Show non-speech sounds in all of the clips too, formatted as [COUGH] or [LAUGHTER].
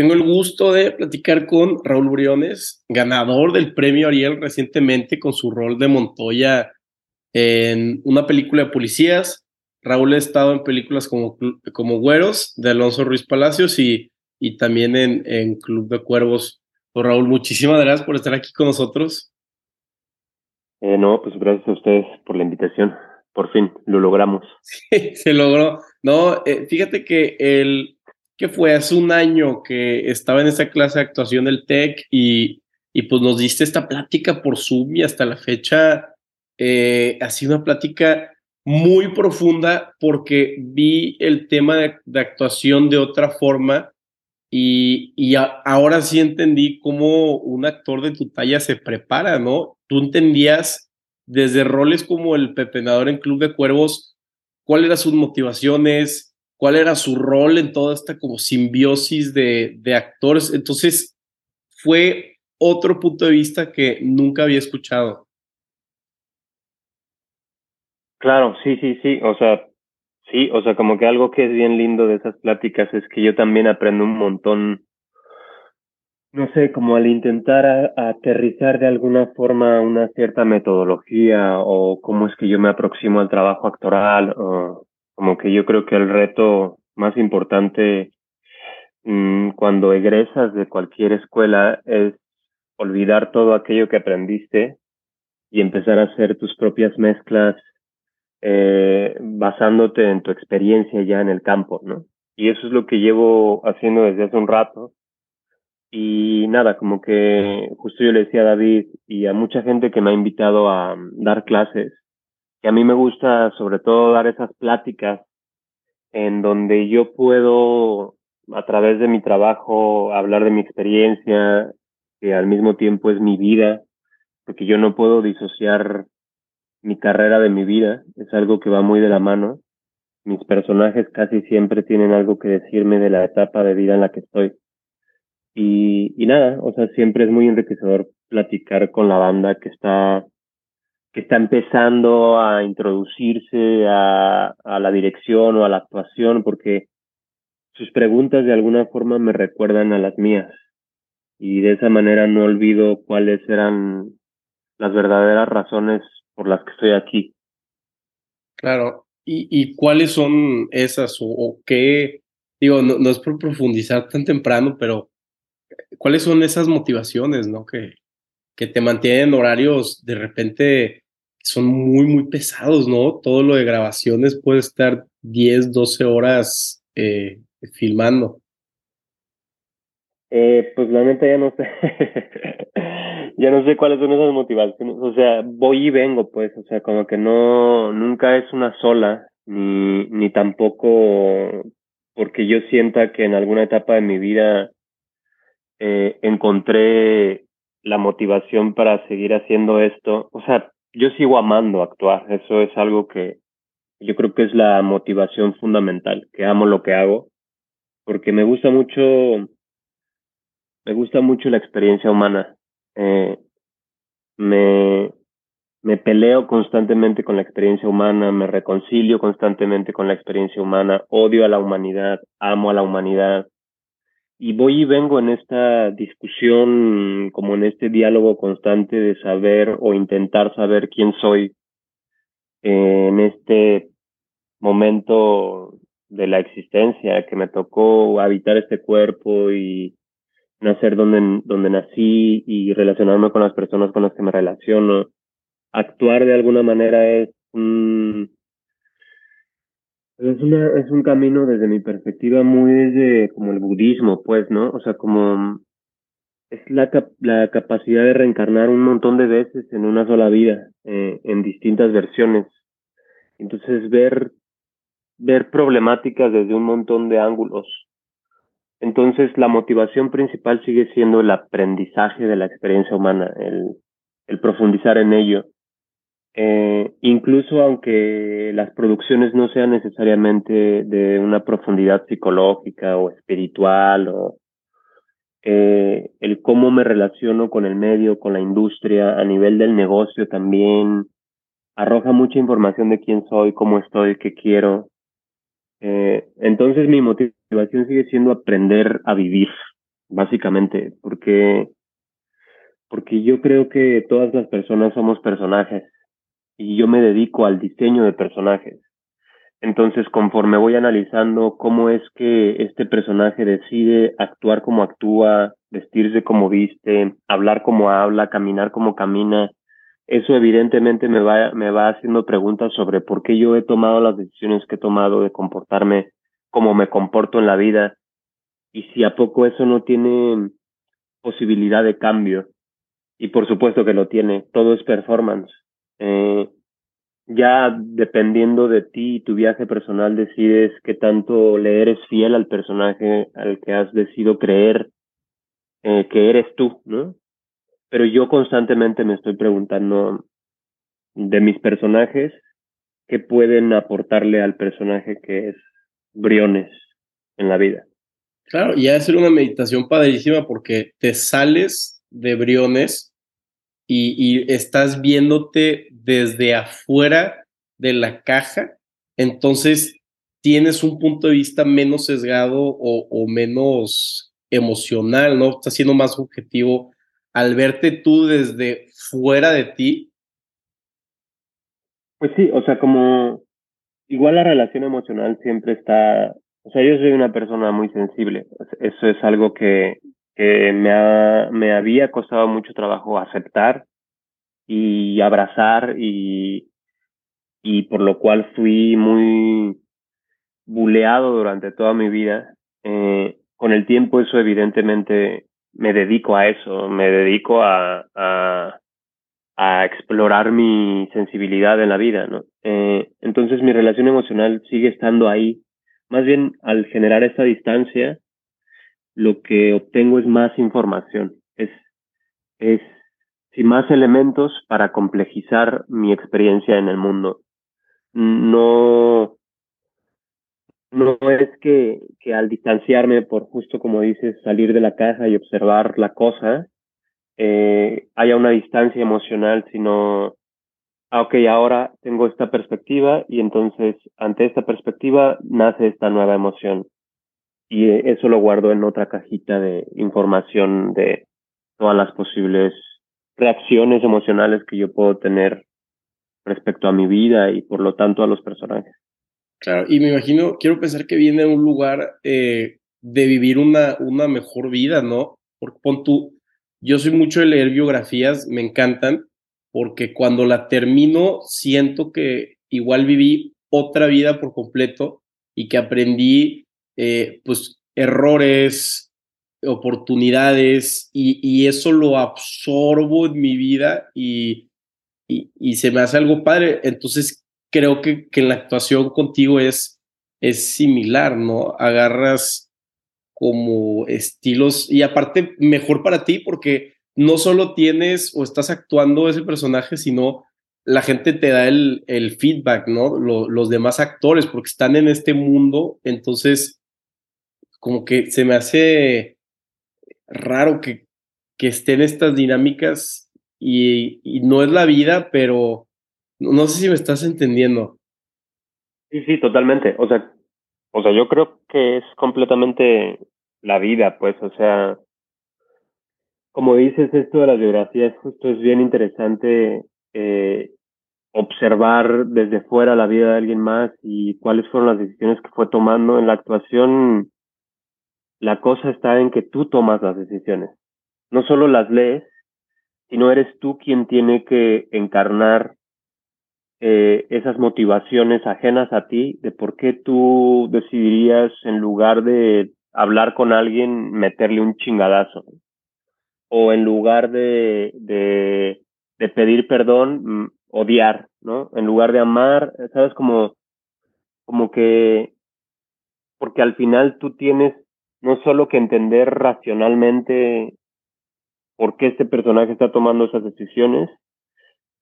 tengo el gusto de platicar con Raúl Briones, ganador del premio Ariel recientemente con su rol de Montoya en una película de policías. Raúl ha estado en películas como, como Güeros de Alonso Ruiz Palacios y, y también en, en Club de Cuervos. Pues, Raúl, muchísimas gracias por estar aquí con nosotros. Eh, no, pues gracias a ustedes por la invitación. Por fin, lo logramos. Sí, [LAUGHS] se logró. No, eh, fíjate que el que fue hace un año que estaba en esa clase de actuación del TEC y, y pues nos diste esta plática por Zoom y hasta la fecha eh, ha sido una plática muy profunda porque vi el tema de, actuación de otra forma y, y ahora sí entendí cómo un actor de tu talla se prepara, ¿no? Tú entendías desde roles como el pepenador en Club de Cuervos, cuáles eran sus motivaciones, cuál era su rol en toda esta como simbiosis de, actores. Entonces, fue otro punto de vista que nunca había escuchado. Claro, sí, sí, sí. O sea, sí, o sea, como que algo que es bien lindo de esas pláticas es que yo también aprendo un montón, no sé, como al intentar aterrizar de alguna forma una cierta metodología o cómo es que yo me aproximo al trabajo actoral o como que yo creo que el reto más importante mm, cuando egresas de cualquier escuela es olvidar todo aquello que aprendiste y empezar a hacer tus propias mezclas eh, basándote en tu experiencia ya en el campo, ¿no? Y eso es lo que llevo haciendo desde hace un rato. Y nada, como que justo yo le decía a David y a mucha gente que me ha invitado a dar clases, que a mí me gusta sobre todo dar esas pláticas en donde yo puedo, a través de mi trabajo, hablar de mi experiencia, que al mismo tiempo es mi vida, porque yo no puedo disociar mi carrera de mi vida, es algo que va muy de la mano. Mis personajes casi siempre tienen algo que decirme de la etapa de vida en la que estoy. Y, y nada, o sea, siempre es muy enriquecedor platicar con la banda que está que está empezando a introducirse a, la dirección o a la actuación, porque sus preguntas de alguna forma me recuerdan a las mías. Y de esa manera no olvido cuáles eran las verdaderas razones por las que estoy aquí. Claro. ¿Y, cuáles son esas o, qué? Digo, no, no, es por profundizar tan temprano, pero ¿cuáles son esas motivaciones, no? Que, que te mantienen horarios de repente son muy, muy pesados, ¿no? Todo lo de grabaciones puede estar 10, 12 horas eh, filmando. Eh, pues la neta ya no sé. [LAUGHS] ya no sé cuáles son esas motivaciones. O sea, voy y vengo, pues. O sea, como que no, nunca es una sola, ni, ni tampoco porque yo sienta que en alguna etapa de mi vida eh, encontré la motivación para seguir haciendo esto. O sea, yo sigo amando actuar. Eso es algo que yo creo que es la motivación fundamental, que amo lo que hago, porque me gusta mucho, me gusta mucho la experiencia humana. Eh, me, me peleo constantemente con la experiencia humana, me reconcilio constantemente con la experiencia humana, odio a la humanidad, amo a la humanidad, y voy y vengo en esta discusión, como en este diálogo constante de saber o intentar saber quién soy en este momento de la existencia, que me tocó habitar este cuerpo y nacer donde, donde nací y relacionarme con las personas con las que me relaciono. Actuar de alguna manera es un, es, una, es un camino desde mi perspectiva muy desde como el budismo, pues, ¿no? O sea, como es la, la capacidad de reencarnar un montón de veces en una sola vida, eh, en distintas versiones. Entonces, ver, ver problemáticas desde un montón de ángulos. Entonces, la motivación principal sigue siendo el aprendizaje de la experiencia humana, el, el profundizar en ello. Eh, incluso aunque las producciones no sean necesariamente de una profundidad psicológica o espiritual o eh, el cómo me relaciono con el medio, con la industria, a nivel del negocio también, arroja mucha información de quién soy, cómo estoy, qué quiero. Eh, entonces mi motivación sigue siendo aprender a vivir, básicamente, porque, porque yo creo que todas las personas somos personajes y yo me dedico al diseño de personajes. Entonces, conforme voy analizando cómo es que este personaje decide actuar como actúa, vestirse como viste, hablar como habla, caminar como camina, eso evidentemente me va, me va haciendo preguntas sobre por qué yo he tomado las decisiones que he tomado de comportarme como me comporto en la vida y si a poco eso no tiene posibilidad de cambio. Y por supuesto que lo tiene, todo es performance. Eh, ya dependiendo de ti y tu viaje personal decides qué tanto le eres fiel al personaje al que has decidido creer eh, que eres tú, ¿no? Pero yo constantemente me estoy preguntando de mis personajes qué pueden aportarle al personaje que es Briones en la vida. Claro, y ha de ser una meditación padrísima porque te sales de Briones y, estás viéndote desde afuera de la caja, entonces tienes un punto de vista menos sesgado o, o menos emocional, ¿no? Estás siendo más objetivo al verte tú desde fuera de ti. Pues sí, o sea, como igual la relación emocional siempre está, o sea, yo soy una persona muy sensible, eso es algo que, que me, ha, me había costado mucho trabajo aceptar y abrazar y, y por lo cual fui muy buleado durante toda mi vida. Eh, con el tiempo eso evidentemente me dedico a eso, me dedico a, a, explorar mi sensibilidad en la vida, ¿no? Eh, entonces mi relación emocional sigue estando ahí. Más bien al generar esa distancia, lo que obtengo es más información, es, es y más elementos para complejizar mi experiencia en el mundo. No, no es que, que al distanciarme por justo como dices, salir de la casa y observar la cosa, eh, haya una distancia emocional, sino, ah, ok, ahora tengo esta perspectiva y entonces ante esta perspectiva nace esta nueva emoción. Y eso lo guardo en otra cajita de información de todas las posibles reacciones emocionales que yo puedo tener respecto a mi vida y por lo tanto a los personajes. Claro, y me imagino, quiero pensar que viene de un lugar eh, de vivir una, una mejor vida, ¿no? Porque pon tú, yo soy mucho de leer biografías, me encantan, porque cuando la termino siento que igual viví otra vida por completo y que aprendí eh, pues errores, oportunidades y, eso lo absorbo en mi vida y, y, se me hace algo padre. Entonces creo que, que la actuación contigo es, es similar, ¿no? Agarras como estilos y aparte mejor para ti porque no solo tienes o estás actuando ese personaje, sino la gente te da el, el feedback, ¿no? los demás actores, porque están en este mundo, entonces como que se me hace raro que, que estén estas dinámicas y, no es la vida, pero no sé si me estás entendiendo. Sí, sí, totalmente. O sea, o sea, yo creo que es completamente la vida, pues, o sea, como dices, esto de las biografías justo es bien interesante eh, observar desde fuera la vida de alguien más y cuáles fueron las decisiones que fue tomando en la actuación la cosa está en que tú tomas las decisiones. No solo las lees, sino eres tú quien tiene que encarnar eh, esas motivaciones ajenas a ti de por qué tú decidirías en lugar de hablar con alguien meterle un chingadazo o en lugar de, de, de pedir perdón mm, odiar, ¿no? En lugar de amar, sabes como como que porque al final tú tienes no solo que entender racionalmente por qué este personaje está tomando esas decisiones,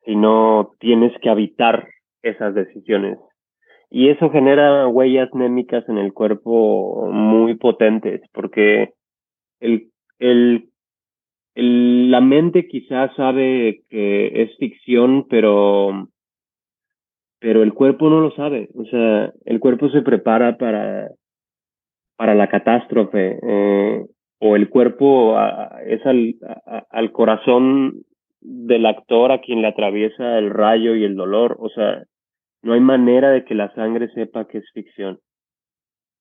sino tienes que habitar esas decisiones. Y eso genera huellas némicas en el cuerpo muy potentes, porque el, el, el, la mente quizás sabe que es ficción, pero, pero el cuerpo no lo sabe. O sea, el cuerpo se prepara para, para la catástrofe. Eh, o el cuerpo es al, al corazón del actor a quien le atraviesa el rayo y el dolor. O sea, no hay manera de que la sangre sepa que es ficción.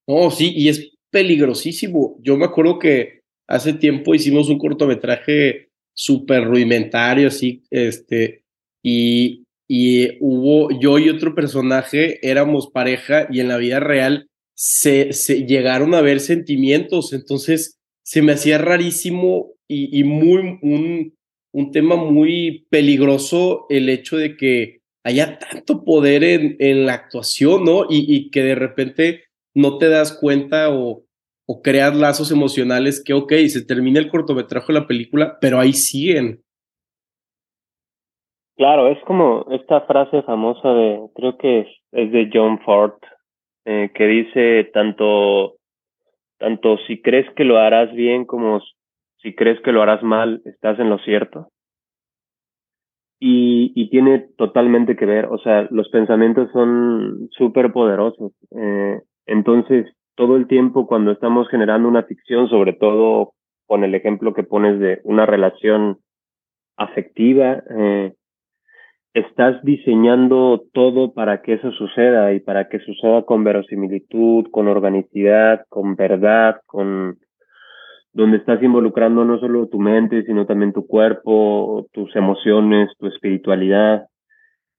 No, sí, y es peligrosísimo. Yo me acuerdo que hace tiempo hicimos un cortometraje súper rudimentario, así, este, y, y hubo, yo y otro personaje éramos pareja y en la vida real se, se llegaron a ver sentimientos, entonces se me hacía rarísimo y, y muy, un, un tema muy peligroso el hecho de que haya tanto poder en, en la actuación, ¿no? Y, y, que de repente no te das cuenta o, o creas lazos emocionales que, ok, se termina el cortometraje de la película, pero ahí siguen. Claro, es como esta frase famosa de, creo que es, es de John Ford, eh, que dice tanto, tanto si crees que lo harás bien como si crees que lo harás mal, estás en lo cierto. Y, tiene totalmente que ver, o sea, los pensamientos son súper poderosos. Eh, entonces, todo el tiempo cuando estamos generando una ficción, sobre todo con el ejemplo que pones de una relación afectiva, eh, estás diseñando todo para que eso suceda y para que suceda con verosimilitud, con organicidad, con verdad, con donde estás involucrando no solo tu mente, sino también tu cuerpo, tus emociones, tu espiritualidad.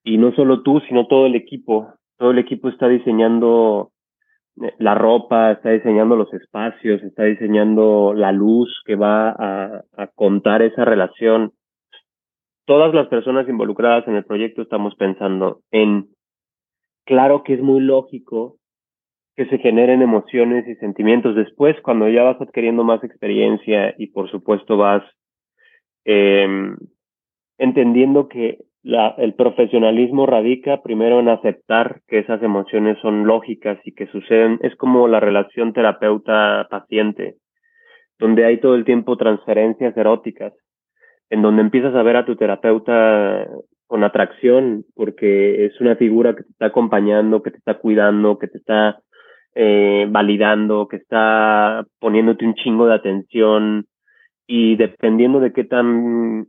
Y no solo tú, sino todo el equipo. Todo el equipo está diseñando eh, la ropa, está diseñando los espacios, está diseñando la luz que va a, a contar esa relación. Todas las personas involucradas en el proyecto estamos pensando en, claro que es muy lógico que se generen emociones y sentimientos. Después, cuando ya vas adquiriendo más experiencia y por supuesto vas eh, entendiendo que el profesionalismo radica primero en aceptar que esas emociones son lógicas y que suceden, es como la relación terapeuta-paciente, donde hay todo el tiempo transferencias eróticas, en donde empiezas a ver a tu terapeuta con atracción, porque es una figura que te está acompañando, que te está cuidando, que te está eh, validando, que está poniéndote un chingo de atención y dependiendo de qué tan,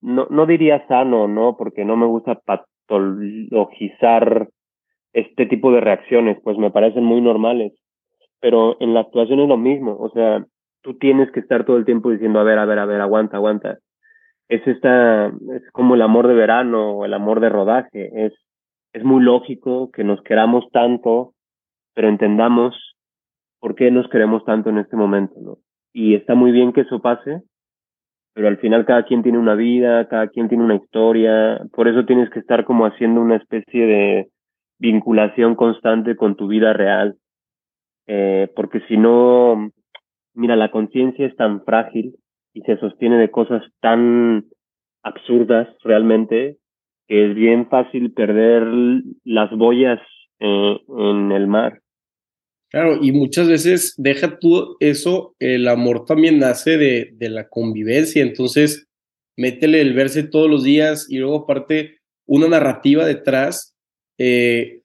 no, no diría sano, ¿no? Porque no me gusta patologizar este tipo de reacciones, pues me parecen muy normales. Pero en la actuación es lo mismo, o sea, tú tienes que estar todo el tiempo diciendo, a ver, a ver, a ver, aguanta, aguanta. Es esta, es como el amor de verano o el amor de rodaje, es, es muy lógico que nos queramos tanto pero entendamos por qué nos queremos tanto en este momento. Y está muy bien que eso pase, pero al final cada quien tiene una vida, cada quien tiene una historia, por eso tienes que estar como haciendo una especie de vinculación constante con tu vida real, eh, porque si no, mira, la conciencia es tan frágil y se sostiene de cosas tan absurdas realmente que es bien fácil perder las boyas eh, en el mar. Claro, y muchas veces deja tú eso, el amor también nace de, de la convivencia, entonces métele el verse todos los días y luego aparte una narrativa detrás. Eh,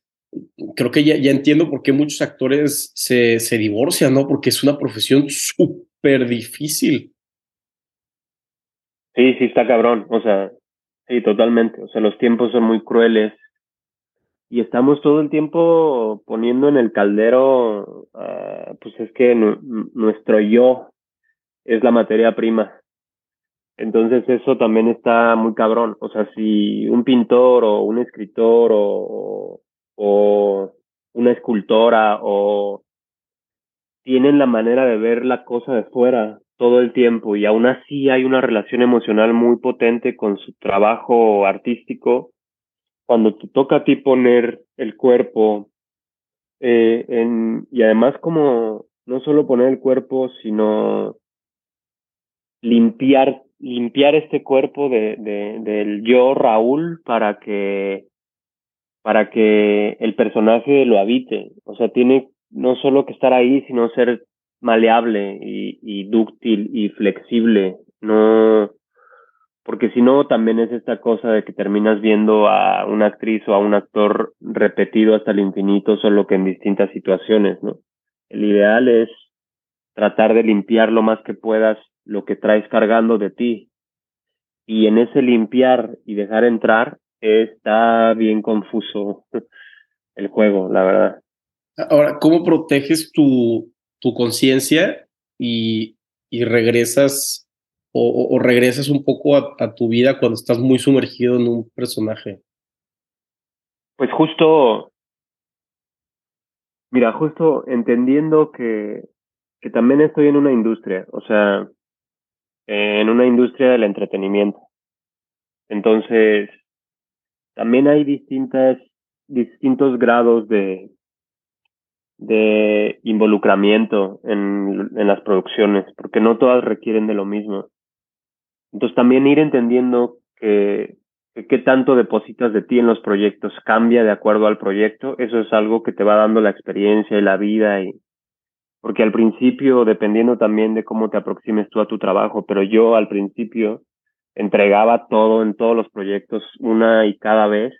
creo que ya, ya entiendo por qué muchos actores se, se divorcian, ¿no? Porque es una profesión súper difícil. Sí, sí, está cabrón, o sea, sí, totalmente, o sea, los tiempos son muy crueles, y estamos todo el tiempo poniendo en el caldero, uh, pues es que nuestro yo es la materia prima. Entonces eso también está muy cabrón. O sea, si un pintor o un escritor o, o una escultora o tienen la manera de ver la cosa de fuera todo el tiempo y aún así hay una relación emocional muy potente con su trabajo artístico, cuando te toca a ti poner el cuerpo eh, en, y además como no solo poner el cuerpo, sino limpiar, limpiar este cuerpo de, de, del yo Raúl para que, para que el personaje lo habite. O sea, tiene no solo que estar ahí, sino ser maleable y, dúctil y flexible. No, porque si no, también es esta cosa de que terminas viendo a una actriz o a un actor repetido hasta el infinito, solo que en distintas situaciones, ¿no? El ideal es tratar de limpiar lo más que puedas lo que traes cargando de ti. Y en ese limpiar y dejar entrar está bien confuso [LAUGHS] el juego, la verdad. Ahora, ¿cómo proteges tu, tu conciencia y, y, regresas o, o, regresas un poco a, a, tu vida cuando estás muy sumergido en un personaje? Pues justo, mira, justo entendiendo que, que también estoy en una industria, o sea, en una industria del entretenimiento. Entonces, también hay distintas, distintos grados de, de involucramiento en, en las producciones, porque no todas requieren de lo mismo. Entonces también ir entendiendo que, qué tanto depositas de ti en los proyectos cambia de acuerdo al proyecto, eso es algo que te va dando la experiencia y la vida y porque al principio, dependiendo también de cómo te aproximes tú a tu trabajo, pero yo al principio entregaba todo en todos los proyectos una y cada vez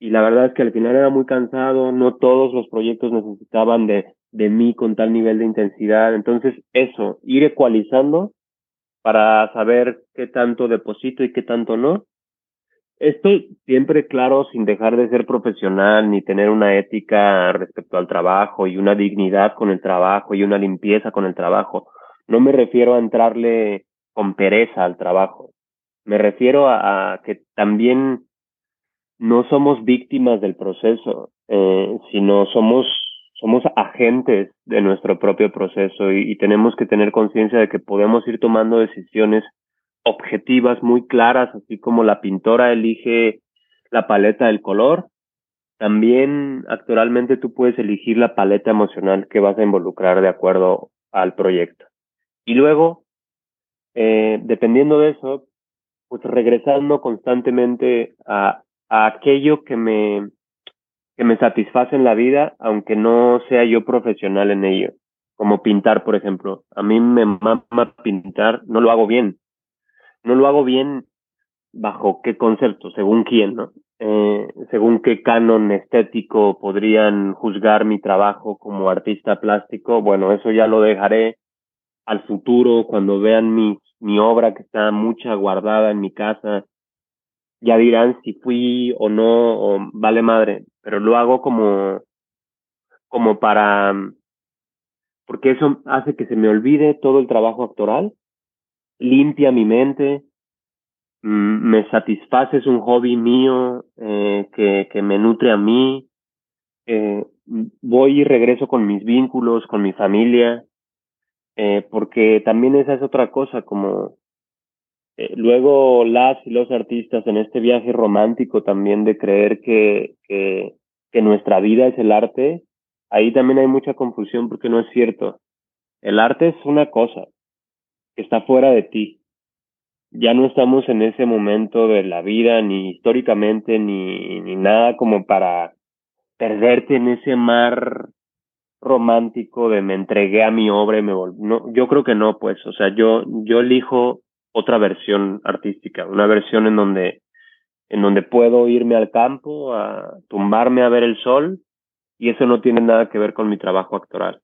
y la verdad es que al final era muy cansado, no todos los proyectos necesitaban de, de mí con tal nivel de intensidad. Entonces, eso, ir ecualizando para saber qué tanto deposito y qué tanto no. Estoy siempre claro sin dejar de ser profesional ni tener una ética respecto al trabajo y una dignidad con el trabajo y una limpieza con el trabajo. No me refiero a entrarle con pereza al trabajo. Me refiero a, que también no somos víctimas del proceso, eh, sino somos, somos agentes de nuestro propio proceso y, y tenemos que tener conciencia de que podemos ir tomando decisiones objetivas muy claras, así como la pintora elige la paleta del color, también actualmente tú puedes elegir la paleta emocional que vas a involucrar de acuerdo al proyecto. Y luego, eh, dependiendo de eso, pues regresando constantemente a a aquello que me, que me satisface en la vida, aunque no sea yo profesional en ello. Como pintar, por ejemplo. A mí me mama pintar, no lo hago bien. No lo hago bien bajo qué concepto, según quién, ¿no? Eh, según qué canon estético podrían juzgar mi trabajo como artista plástico, bueno, eso ya lo dejaré al futuro cuando vean mi, mi obra que está mucha guardada en mi casa ya dirán si fui o no, o vale madre, pero lo hago como, como para, porque eso hace que se me olvide todo el trabajo actoral, limpia mi mente, mm, me satisface, es un hobby mío eh, que, que me nutre a mí, eh, voy y regreso con mis vínculos, con mi familia, eh, porque también esa es otra cosa, como eh, luego las y los artistas en este viaje romántico también de creer que, que, que nuestra vida es el arte, ahí también hay mucha confusión porque no es cierto. El arte es una cosa que está fuera de ti. Ya no estamos en ese momento de la vida, ni históricamente, ni, ni nada como para perderte en ese mar romántico de me entregué a mi obra y me volví. No, yo creo que no, pues, o sea, yo, yo elijo otra versión artística, una versión en donde, en donde puedo irme al campo, a tumbarme a ver el sol, y eso no tiene nada que ver con mi trabajo actoral.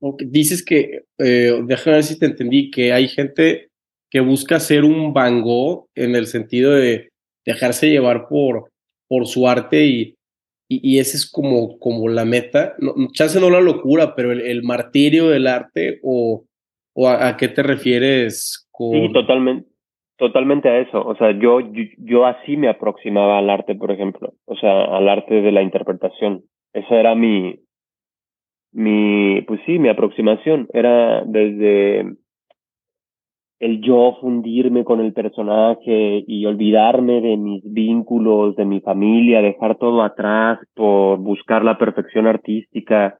Dices que, eh, déjame ver si te entendí, que hay gente que busca ser un Van Gogh en el sentido de dejarse llevar por, por su arte y, y, y ese es como, como la meta. No, chance no la locura, pero el, el martirio del arte o, o a, a, qué te refieres Sí, totalmente, totalmente a eso. O sea, yo, yo, yo así me aproximaba al arte, por ejemplo. O sea, al arte de la interpretación. Esa era mi, mi, pues sí, mi aproximación. Era desde el yo fundirme con el personaje y olvidarme de mis vínculos, de mi familia, dejar todo atrás por buscar la perfección artística.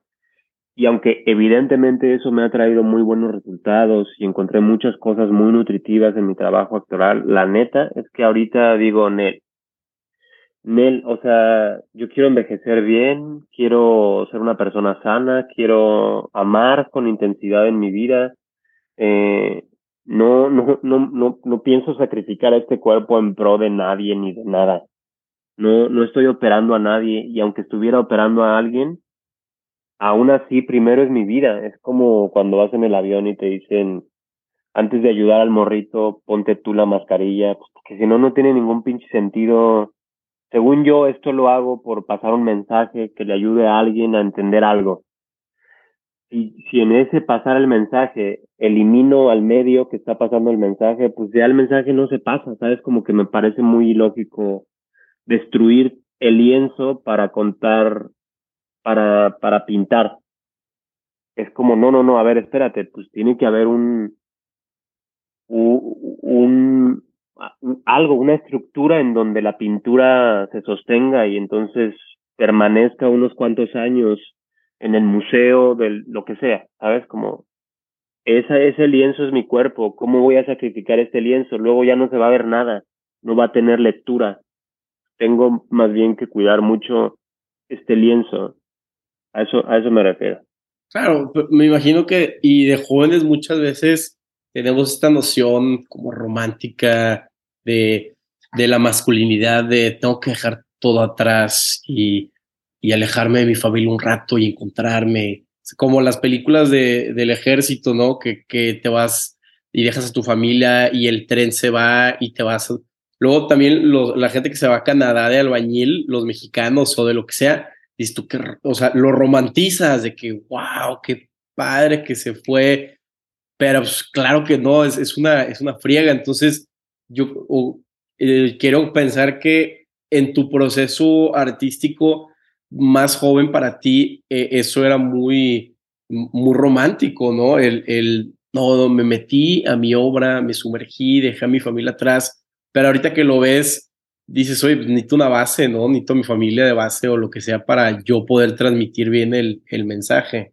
Y aunque evidentemente eso me ha traído muy buenos resultados y encontré muchas cosas muy nutritivas en mi trabajo actoral, la neta es que ahorita digo, Nel, Nel, o sea, yo quiero envejecer bien, quiero ser una persona sana, quiero amar con intensidad en mi vida, eh, no, no, no, no, no pienso sacrificar este cuerpo en pro de nadie ni de nada. No, no estoy operando a nadie y aunque estuviera operando a alguien, aún así primero es mi vida. Es como cuando vas en el avión y te dicen, antes de ayudar al morrito, ponte tú la mascarilla, pues, porque si no, no tiene ningún pinche sentido. Según yo, esto lo hago por pasar un mensaje que le ayude a alguien a entender algo. Y si en ese pasar el mensaje elimino al medio que está pasando el mensaje, pues ya el mensaje no se pasa, ¿sabes? Como que me parece muy ilógico destruir el lienzo para contar, para, para pintar. Es como, no, no, no, a ver, espérate, pues tiene que haber un, un, algo, una estructura en donde la pintura se sostenga y entonces permanezca unos cuantos años en el museo, de lo que sea, ¿sabes? Como esa, ese lienzo es mi cuerpo, ¿cómo voy a sacrificar este lienzo? Luego ya no se va a ver nada, no va a tener lectura. Tengo más bien que cuidar mucho este lienzo. A eso, a eso me refiero. Claro, me imagino que, y de jóvenes muchas veces tenemos esta noción como romántica de, de la masculinidad, de tengo que dejar todo atrás y y alejarme de mi familia un rato y encontrarme, como las películas de, del ejército, ¿no? Que, que te vas y dejas a tu familia y el tren se va y te vas. Luego también la gente que se va a Canadá de albañil, los mexicanos o de lo que sea, dices tú que, o sea, lo romantizas de que, wow, qué padre que se fue, pero pues, claro que no, es, es, una, es una friega. Entonces, yo eh, quiero pensar que en tu proceso artístico, más joven para ti eh, eso era muy, muy romántico, ¿no? El, el, no, me metí a mi obra, me sumergí, dejé a mi familia atrás, pero ahorita que lo ves, dices, oye, pues, necesito una base, ¿no? Necesito mi familia de base o lo que sea para yo poder transmitir bien el, el mensaje.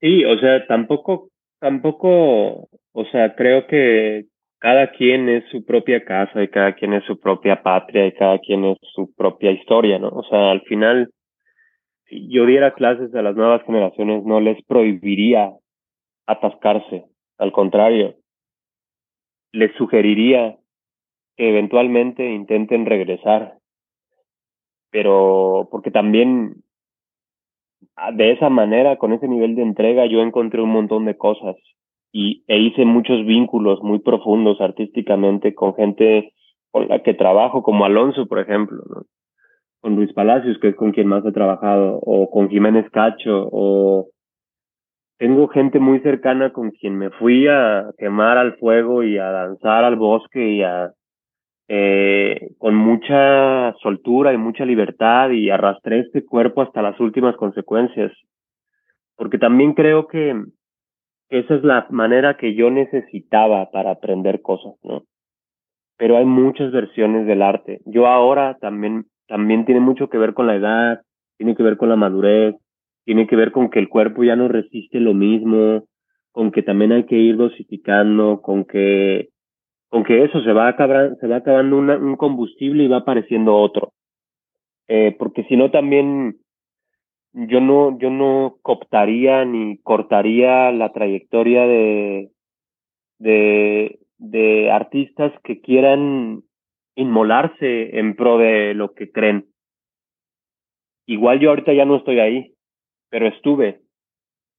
Sí, o sea, tampoco, tampoco, o sea, creo que cada quien es su propia casa y cada quien es su propia patria y cada quien es su propia historia, ¿no? O sea, al final, si yo diera clases a las nuevas generaciones, no les prohibiría atascarse, al contrario, les sugeriría que eventualmente intenten regresar, pero porque también de esa manera, con ese nivel de entrega, yo encontré un montón de cosas y, e hice muchos vínculos muy profundos artísticamente con gente con la que trabajo, como Alonso, por ejemplo, con Luis Palacios, que es con quien más he trabajado, o con Jiménez Cacho, o tengo gente muy cercana con quien me fui a quemar al fuego y a danzar al bosque y a eh, con mucha soltura y mucha libertad y arrastré este cuerpo hasta las últimas consecuencias. Porque también creo que esa es la manera que yo necesitaba para aprender cosas, ¿no? Pero hay muchas versiones del arte. Yo ahora también, también tiene mucho que ver con la edad, tiene que ver con la madurez, tiene que ver con que el cuerpo ya no resiste lo mismo, con que también hay que ir dosificando, con que, con que eso se va, acabar, se va acabando un combustible y va apareciendo otro. Eh, porque si no también yo no, yo no cooptaría ni cortaría la trayectoria de, de, de artistas que quieran inmolarse en pro de lo que creen. Igual yo ahorita ya no estoy ahí, pero estuve.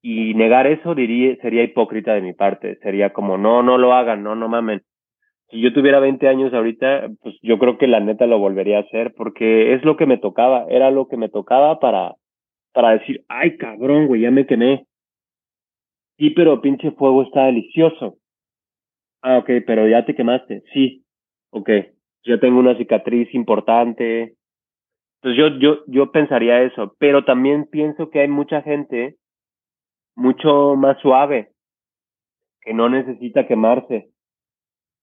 Y negar eso diría, sería hipócrita de mi parte. Sería como, no, no lo hagan, no, no mamen. Si yo tuviera 20 años ahorita, pues yo creo que la neta lo volvería a hacer porque es lo que me tocaba, era lo que me tocaba para, para decir, ay cabrón, güey, ya me quemé. Sí, pero pinche fuego está delicioso. Ah, ok, pero ya te quemaste. Sí, ok. Ya tengo una cicatriz importante. Entonces yo, yo, yo pensaría eso, pero también pienso que hay mucha gente mucho más suave, que no necesita quemarse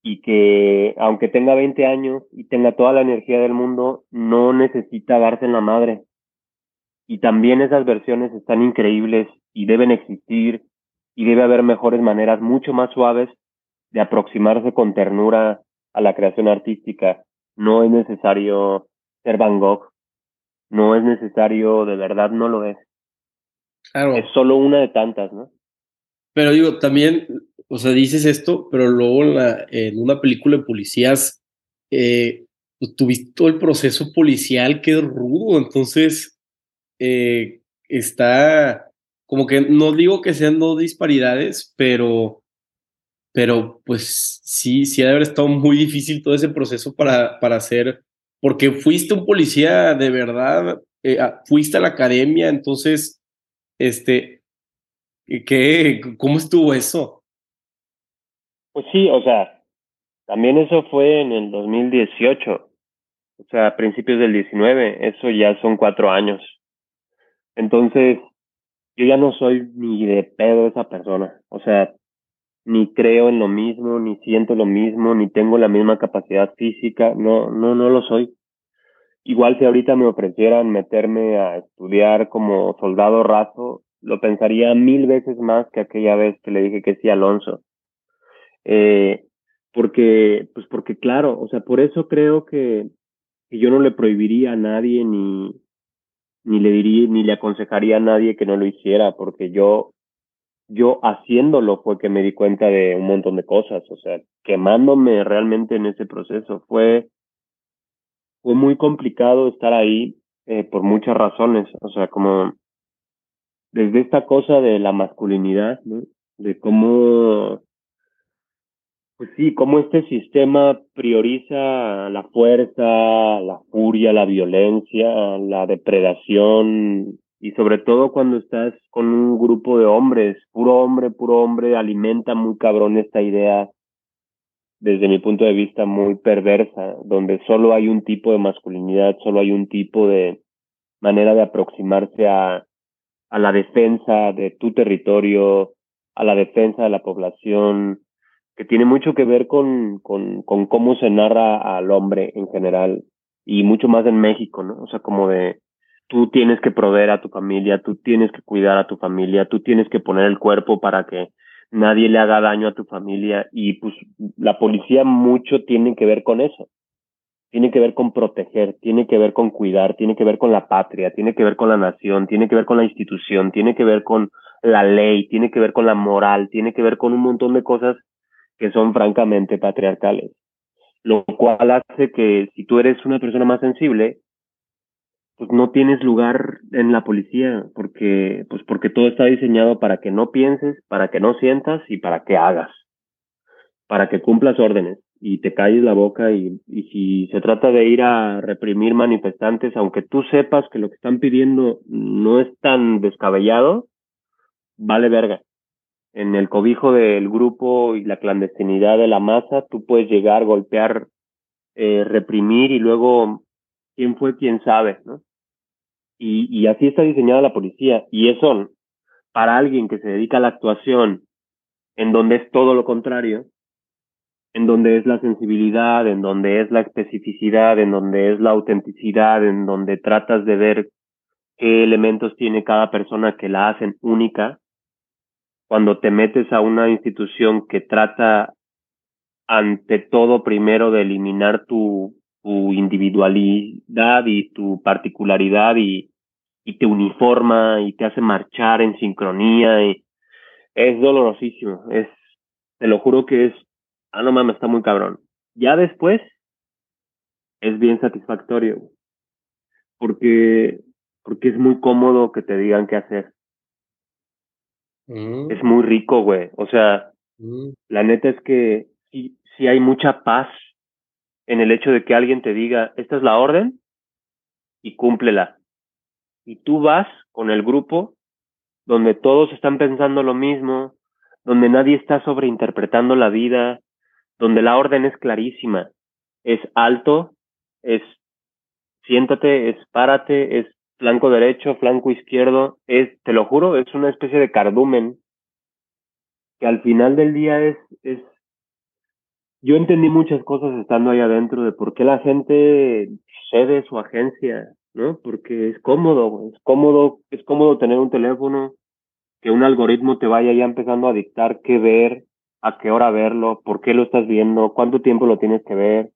y que aunque tenga 20 años y tenga toda la energía del mundo, no necesita darse en la madre. Y también esas versiones están increíbles y deben existir y debe haber mejores maneras mucho más suaves de aproximarse con ternura a la creación artística. No es necesario ser Van Gogh, no es necesario, de verdad no lo es. Claro. Es solo una de tantas, ¿no? Pero digo, también, o sea, dices esto, pero luego en, la, en una película de policías, eh, pues, tuviste todo el proceso policial que es rudo, entonces, eh, está como que no digo que sean dos disparidades, pero, pero pues sí, sí ha de haber estado muy difícil todo ese proceso para, para hacer, porque fuiste un policía de verdad, eh, fuiste a la academia, entonces, este, ¿qué, ¿cómo estuvo eso? Pues sí, o sea, también eso fue en el 2018, o sea, a principios del 19, eso ya son cuatro años. Entonces, yo ya no soy ni de pedo esa persona. O sea, ni creo en lo mismo, ni siento lo mismo, ni tengo la misma capacidad física. No, no, no lo soy. Igual si ahorita me ofrecieran meterme a estudiar como soldado raso, lo pensaría mil veces más que aquella vez que le dije que sí Alonso. Eh, porque, pues porque claro, o sea, por eso creo que yo no le prohibiría a nadie ni, ni le diría, ni le aconsejaría a nadie que no lo hiciera, porque yo, yo haciéndolo fue que me di cuenta de un montón de cosas, o sea, quemándome realmente en ese proceso. Fue, fue muy complicado estar ahí eh, por muchas razones, o sea, como desde esta cosa de la masculinidad, ¿no? De cómo pues sí, como este sistema prioriza la fuerza, la furia, la violencia, la depredación y sobre todo cuando estás con un grupo de hombres, puro hombre, puro hombre, alimenta muy cabrón esta idea desde mi punto de vista muy perversa, donde solo hay un tipo de masculinidad, solo hay un tipo de manera de aproximarse a, a la defensa de tu territorio, a la defensa de la población, que tiene mucho que ver con, con, con cómo se narra al hombre en general y mucho más en México, ¿no? O sea, como de tú tienes que proveer a tu familia, tú tienes que cuidar a tu familia, tú tienes que poner el cuerpo para que nadie le haga daño a tu familia y pues la policía mucho tiene que ver con eso. Tiene que ver con proteger, tiene que ver con cuidar, tiene que ver con la patria, tiene que ver con la nación, tiene que ver con la institución, tiene que ver con la ley, tiene que ver con la moral, tiene que ver con un montón de cosas que son francamente patriarcales. Lo cual hace que si tú eres una persona más sensible, pues no tienes lugar en la policía, porque, pues porque todo está diseñado para que no pienses, para que no sientas y para que hagas, para que cumplas órdenes y te calles la boca y, y si se trata de ir a reprimir manifestantes, aunque tú sepas que lo que están pidiendo no es tan descabellado, vale verga en el cobijo del grupo y la clandestinidad de la masa, tú puedes llegar, golpear, eh, reprimir y luego quién fue, quién sabe, ¿no? Y, y así está diseñada la policía. Y eso, para alguien que se dedica a la actuación, en donde es todo lo contrario, en donde es la sensibilidad, en donde es la especificidad, en donde es la autenticidad, en donde tratas de ver qué elementos tiene cada persona que la hacen única, cuando te metes a una institución que trata ante todo primero de eliminar tu, individualidad y tu particularidad y, y te uniforma y te hace marchar en sincronía y es dolorosísimo, es, te lo juro que es, ah no mames, está muy cabrón. Ya después es bien satisfactorio, porque, porque es muy cómodo que te digan qué hacer. Mm. Es muy rico, güey. O sea, mm. la neta es que sí, sí hay mucha paz en el hecho de que alguien te diga, esta es la orden y cúmplela. Y tú vas con el grupo donde todos están pensando lo mismo, donde nadie está sobreinterpretando la vida, donde la orden es clarísima. Es alto, es siéntate, es párate, es flanco derecho, flanco izquierdo, es, te lo juro, es una especie de cardumen que al final del día es, yo entendí muchas cosas estando ahí adentro de por qué la gente cede su agencia, ¿no? Porque es cómodo, es cómodo, es cómodo tener un teléfono, que un algoritmo te vaya ya empezando a dictar qué ver, a qué hora verlo, por qué lo estás viendo, cuánto tiempo lo tienes que ver.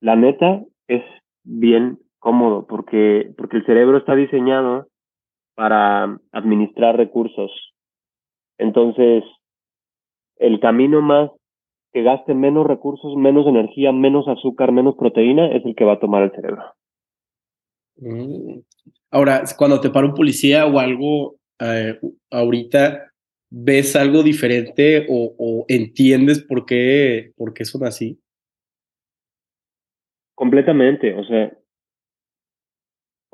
La neta es bien cómodo porque, porque el cerebro está diseñado para administrar recursos. Entonces, el camino más que gaste menos recursos, menos energía, menos azúcar, menos proteína, es el que va a tomar el cerebro. Mm. Ahora, cuando te para un policía o algo, eh, ahorita, ¿ves algo diferente o, entiendes por qué, por qué son así? Completamente, o sea,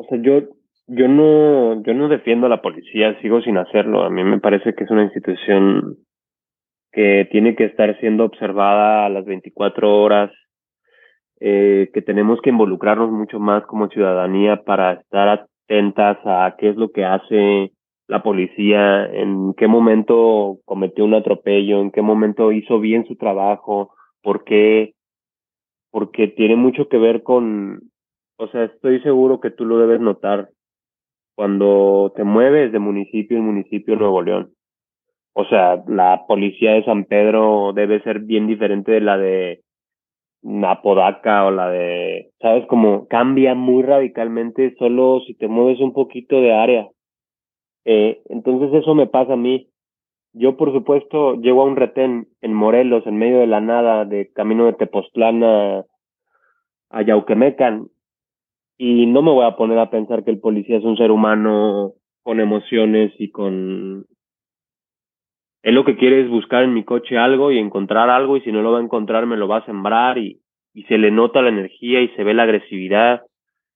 o sea, yo, yo no, yo no defiendo a la policía, sigo sin hacerlo. A mí me parece que es una institución que tiene que estar siendo observada a las 24 horas, eh, que tenemos que involucrarnos mucho más como ciudadanía para estar atentas a qué es lo que hace la policía, en qué momento cometió un atropello, en qué momento hizo bien su trabajo, por qué, porque tiene mucho que ver con, o sea, estoy seguro que tú lo debes notar cuando te mueves de municipio en municipio Nuevo León. O sea, la policía de San Pedro debe ser bien diferente de la de Apodaca o la de, ¿sabes? Como cambia muy radicalmente solo si te mueves un poquito de área. Eh, entonces eso me pasa a mí. Yo, por supuesto, llego a un retén en Morelos, en medio de la nada, de camino de Tepoztlán a, a Yauquemecan, y no me voy a poner a pensar que el policía es un ser humano con emociones y con... Él lo que quiere es buscar en mi coche algo y encontrar algo y si no lo va a encontrar me lo va a sembrar y, y se le nota la energía y se ve la agresividad.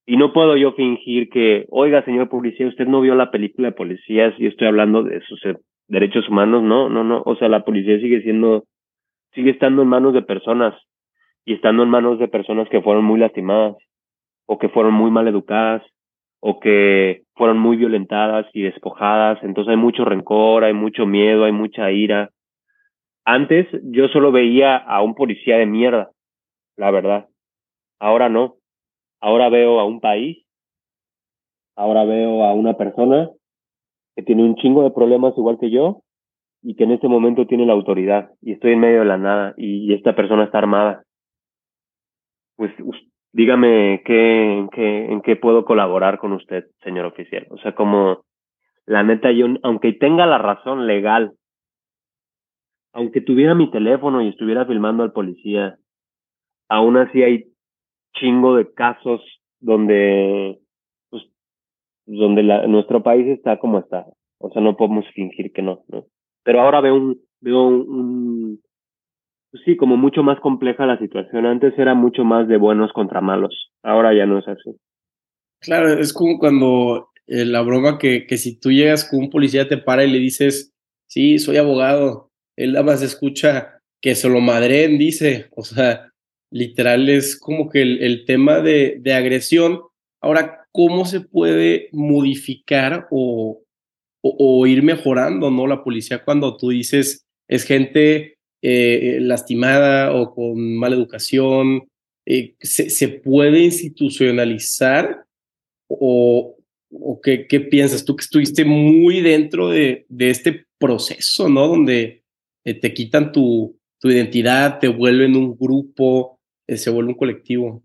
Y no puedo yo fingir que, oiga, señor policía, usted no vio la película de policías y estoy hablando de sus derechos humanos. No, no, no. O sea, la policía sigue siendo, sigue estando en manos de personas y estando en manos de personas que fueron muy lastimadas o que fueron muy mal educadas o que fueron muy violentadas y despojadas. Entonces hay mucho rencor, hay mucho miedo, hay mucha ira. Antes yo solo veía a un policía de mierda, la verdad. Ahora no. Ahora veo a un país, ahora veo a una persona que tiene un chingo de problemas igual que yo y que en este momento tiene la autoridad y estoy en medio de la nada y, esta persona está armada. Pues dígame qué, en, qué, en qué puedo colaborar con usted, señor oficial. O sea, como la neta, yo, aunque tenga la razón legal, aunque tuviera mi teléfono y estuviera filmando al policía, aún así hay chingo de casos donde, pues, donde la, nuestro país está como está. O sea, no podemos fingir que no, ¿no? Pero ahora veo un, veo un, sí, como mucho más compleja la situación. Antes era mucho más de buenos contra malos. Ahora ya no es así. Claro, es como cuando eh, la broma que, que si tú llegas con un policía te para y le dices, sí, soy abogado, él nada más escucha que se lo madren, dice, o sea, literal es como que el, el tema de, de, agresión. Ahora, ¿cómo se puede modificar o, o, o, ir mejorando, no? La policía cuando tú dices, es gente eh, lastimada o con mala educación, eh, se, se, puede institucionalizar o, o qué, qué, piensas tú que estuviste muy dentro de, de este proceso, ¿no? Donde eh, te quitan tu, tu, identidad, te vuelven un grupo, se vuelve un colectivo.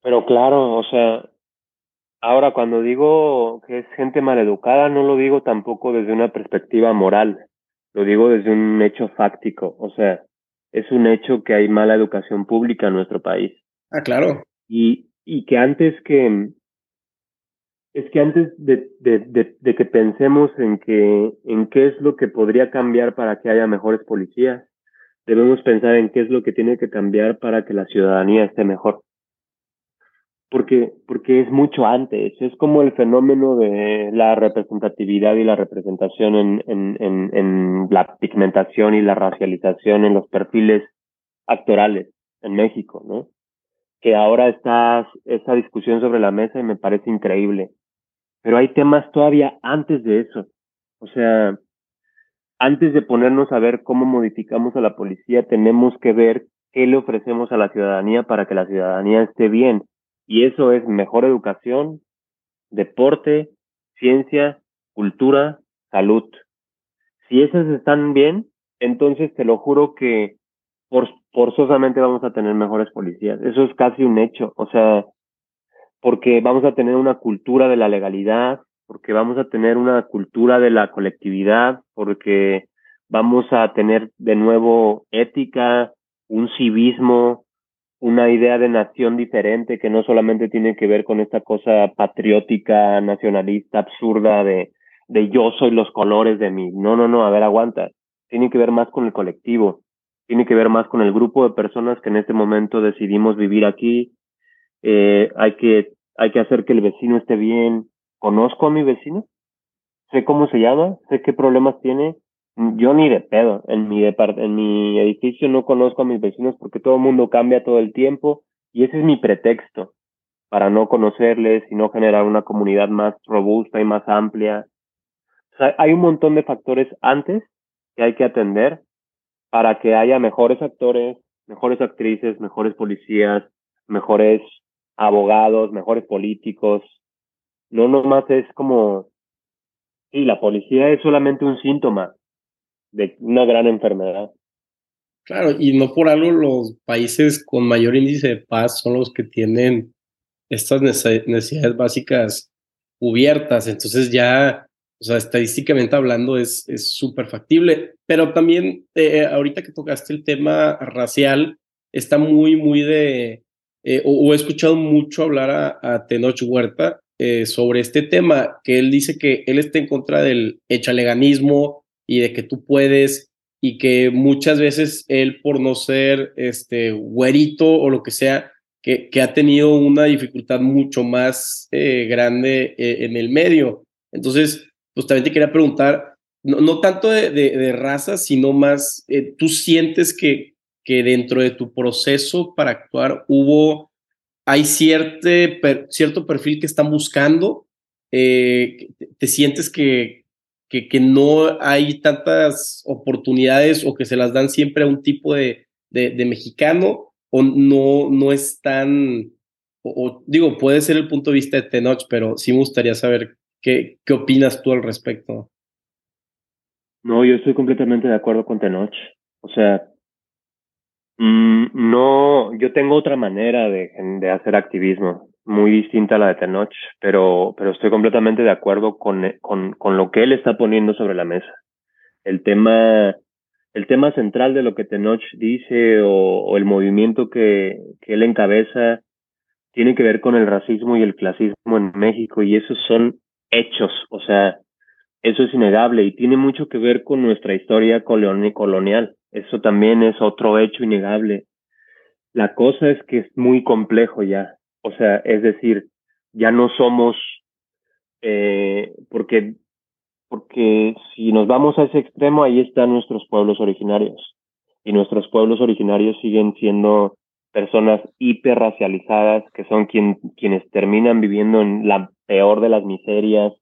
Pero claro, o sea, ahora cuando digo que es gente maleducada, no lo digo tampoco desde una perspectiva moral. Lo digo desde un hecho fáctico, o sea, es un hecho que hay mala educación pública en nuestro país. Ah, claro. Y, y que antes que, es que antes de, de, de, de, que pensemos en que en qué es lo que podría cambiar para que haya mejores policías, debemos pensar en qué es lo que tiene que cambiar para que la ciudadanía esté mejor porque, porque es mucho antes, es como el fenómeno de la representatividad y la representación en, en, en, en la pigmentación y la racialización en los perfiles actorales en México, ¿no? Que ahora está esa discusión sobre la mesa y me parece increíble. Pero hay temas todavía antes de eso. O sea, antes de ponernos a ver cómo modificamos a la policía, tenemos que ver qué le ofrecemos a la ciudadanía para que la ciudadanía esté bien y eso es mejor educación, deporte, ciencia, cultura, salud. Si esas están bien, entonces te lo juro que por, forzosamente vamos a tener mejores policías. Eso es casi un hecho. O sea, porque vamos a tener una cultura de la legalidad, porque vamos a tener una cultura de la colectividad, porque vamos a tener de nuevo ética, un civismo, una idea de nación diferente que no solamente tiene que ver con esta cosa patriótica, nacionalista, absurda de, de yo soy los colores de mí. No, no, no, a ver, aguanta. Tiene que ver más con el colectivo, tiene que ver más con el grupo de personas que en este momento decidimos vivir aquí. Eh, hay que, hay que hacer que el vecino esté bien. ¿Conozco a mi vecino? ¿Sé cómo se llama? ¿Sé qué problemas tiene? Yo ni de pedo. En mi, en mi edificio no conozco a mis vecinos porque todo el mundo cambia todo el tiempo y ese es mi pretexto para no conocerles y no generar una comunidad más robusta y más amplia. Hay un montón de factores antes que hay que atender para que haya mejores actores, mejores actrices, mejores policías, mejores abogados, mejores políticos. No nomás es como, sí, la policía es solamente un síntoma, de una gran enfermedad. Claro, y no por algo los países con mayor índice de paz son los que tienen estas necesidades básicas cubiertas. Entonces ya, estadísticamente hablando es súper factible. Pero también, eh, ahorita que tocaste el tema racial, está muy, muy de, eh, o, he escuchado mucho hablar a, a Tenoch Huerta eh, sobre este tema, que él dice que él está en contra del echaleganismo, y de que tú puedes y que muchas veces él por no ser este güerito o lo que sea, que, que ha tenido una dificultad mucho más eh, grande eh, en el medio. Entonces, pues también te quería preguntar, no, no tanto de, de, raza, sino más, eh, ¿tú sientes que, que dentro de tu proceso para actuar hubo, hay cierto, cierto perfil que están buscando? ¿Te sientes que, que, que no hay tantas oportunidades o que se las dan siempre a un tipo de, de, mexicano o no, no es tan, o, digo, puede ser el punto de vista de Tenoch, pero sí me gustaría saber qué, qué opinas tú al respecto. No, yo estoy completamente de acuerdo con Tenoch. O sea, mm, no, yo tengo otra manera de, de hacer activismo muy distinta a la de Tenoch, pero, pero estoy completamente de acuerdo con, con, con lo que él está poniendo sobre la mesa. El tema, el tema central de lo que Tenoch dice o, o el movimiento que, que él encabeza tiene que ver con el racismo y el clasismo en México y esos son hechos, o sea, eso es innegable y tiene mucho que ver con nuestra historia colonial. Eso también es otro hecho innegable. La cosa es que es muy complejo ya. O sea, es decir, ya no somos, eh, porque, porque si nos vamos a ese extremo, ahí están nuestros pueblos originarios. Y nuestros pueblos originarios siguen siendo personas hiperracializadas, que son quien, quienes terminan viviendo en la peor de las miserias,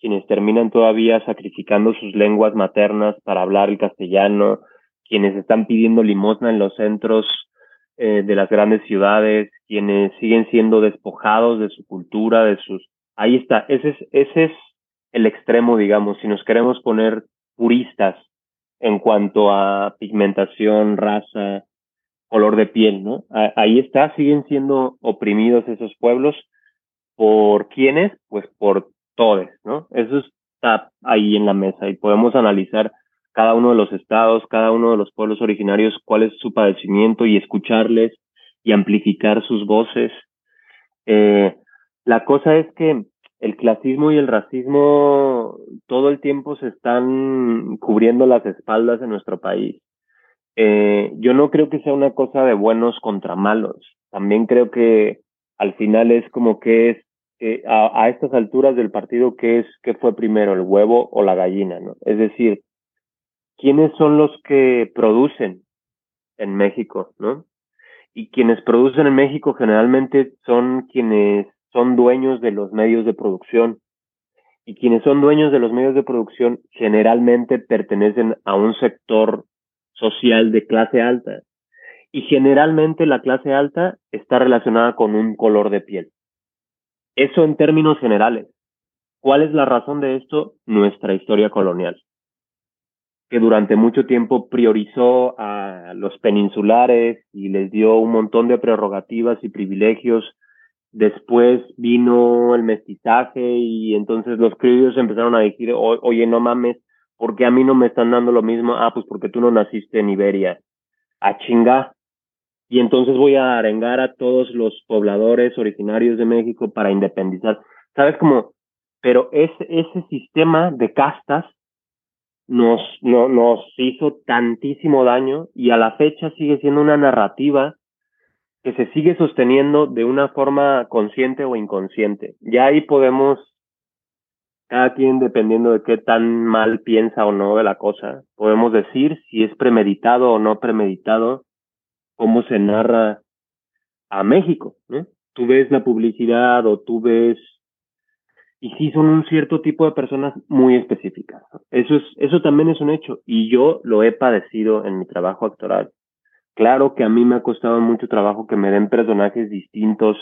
quienes terminan todavía sacrificando sus lenguas maternas para hablar el castellano, quienes están pidiendo limosna en los centros eh, de las grandes ciudades, quienes siguen siendo despojados de su cultura, de sus... Ahí está, ese es, ese es el extremo, digamos, si nos queremos poner puristas en cuanto a pigmentación, raza, color de piel, ¿no? Ahí está, siguen siendo oprimidos esos pueblos. ¿Por quiénes? Pues por todos, ¿no? Eso está ahí en la mesa y podemos analizar cada uno de los estados, cada uno de los pueblos originarios, cuál es su padecimiento y escucharles y amplificar sus voces. Eh, la cosa es que el clasismo y el racismo todo el tiempo se están cubriendo las espaldas de nuestro país. Eh, yo no creo que sea una cosa de buenos contra malos. También creo que al final es como que es eh, a, estas alturas del partido qué es qué fue primero el huevo o la gallina, ¿no? Es decir, quiénes son los que producen en México, ¿no? Y quienes producen en México generalmente son quienes son dueños de los medios de producción. Y quienes son dueños de los medios de producción generalmente pertenecen a un sector social de clase alta. Y generalmente la clase alta está relacionada con un color de piel. Eso en términos generales. ¿Cuál es la razón de esto? Nuestra historia colonial que durante mucho tiempo priorizó a los peninsulares y les dio un montón de prerrogativas y privilegios. Después vino el mestizaje y entonces los criollos empezaron a decir, oye, no mames, ¿por qué a mí no me están dando lo mismo? Ah, pues porque tú no naciste en Iberia. A chinga. y entonces voy a arengar a todos los pobladores originarios de México para independizar. ¿Sabes cómo? Pero ese, ese sistema de castas nos, no, nos hizo tantísimo daño y a la fecha sigue siendo una narrativa que se sigue sosteniendo de una forma consciente o inconsciente. Ya ahí podemos, cada quien dependiendo de qué tan mal piensa o no de la cosa, podemos decir si es premeditado o no premeditado, cómo se narra a México. Tú ves la publicidad o tú ves y sí son un cierto tipo de personas muy específicas. Eso es, eso también es un hecho y yo lo he padecido en mi trabajo actoral. Claro que a mí me ha costado mucho trabajo que me den personajes distintos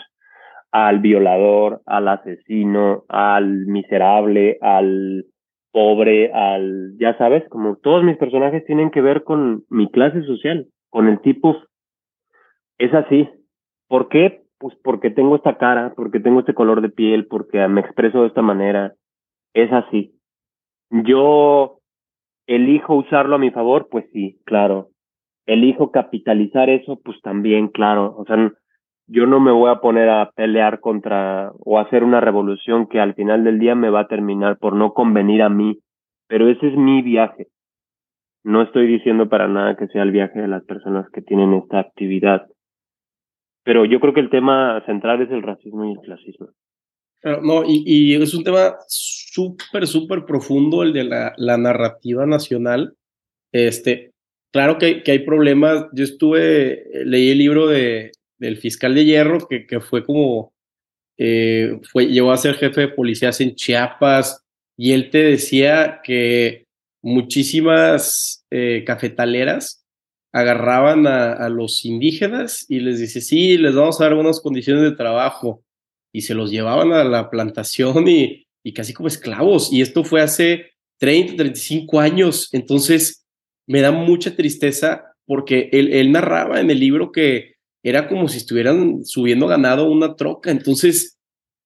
al violador, al asesino, al miserable, al pobre, al, ya sabes, como todos mis personajes tienen que ver con mi clase social, con el tipo, es así. ¿Por qué? Pues porque tengo esta cara, porque tengo este color de piel, porque me expreso de esta manera. Es así. Yo elijo usarlo a mi favor, pues sí, claro. Elijo capitalizar eso, pues también, claro. O sea, yo no me voy a poner a pelear contra o hacer una revolución que al final del día me va a terminar por no convenir a mí. Pero ese es mi viaje. No estoy diciendo para nada que sea el viaje de las personas que tienen esta actividad. Pero yo creo que el tema central es el racismo y el clasismo. No, y, es un tema súper, súper profundo el de la, narrativa nacional. Este, claro que, hay problemas. Yo estuve, leí el libro de, del fiscal de hierro, que, que fue como, eh, fue, llegó a ser jefe de policías en Chiapas, y él te decía que muchísimas eh, cafetaleras agarraban a, los indígenas y les dice, sí, les vamos a dar unas condiciones de trabajo y se los llevaban a la plantación y, y casi como esclavos. Y esto fue hace 30, 35 años. Entonces, me da mucha tristeza porque él, narraba en el libro que era como si estuvieran subiendo ganado una troca. Entonces,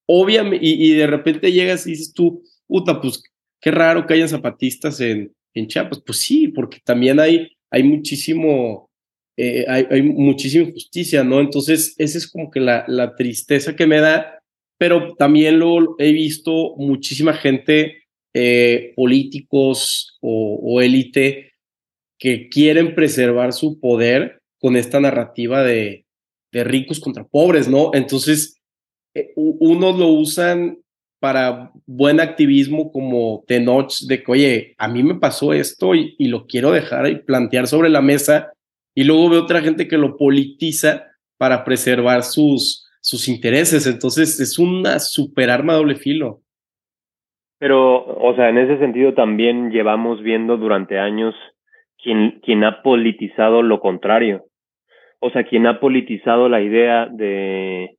obviamente, y, y, de repente llegas y dices tú, puta, pues qué raro que hayan zapatistas en, en Chiapas. Pues sí, porque también hay hay muchísimo, eh, hay, muchísima injusticia, ¿no? Entonces, esa es como que la, la tristeza que me da, pero también lo he visto muchísima gente, eh, políticos o, élite, que quieren preservar su poder con esta narrativa de, de ricos contra pobres, ¿no? Entonces, eh, unos lo usan para buen activismo como Tenoch de que, oye, a mí me pasó esto y, lo quiero dejar y plantear sobre la mesa y luego veo otra gente que lo politiza para preservar sus, sus intereses. Entonces es una super arma doble filo. Pero, o sea, en ese sentido también llevamos viendo durante años quien, quien ha politizado lo contrario. O sea, quien ha politizado la idea de,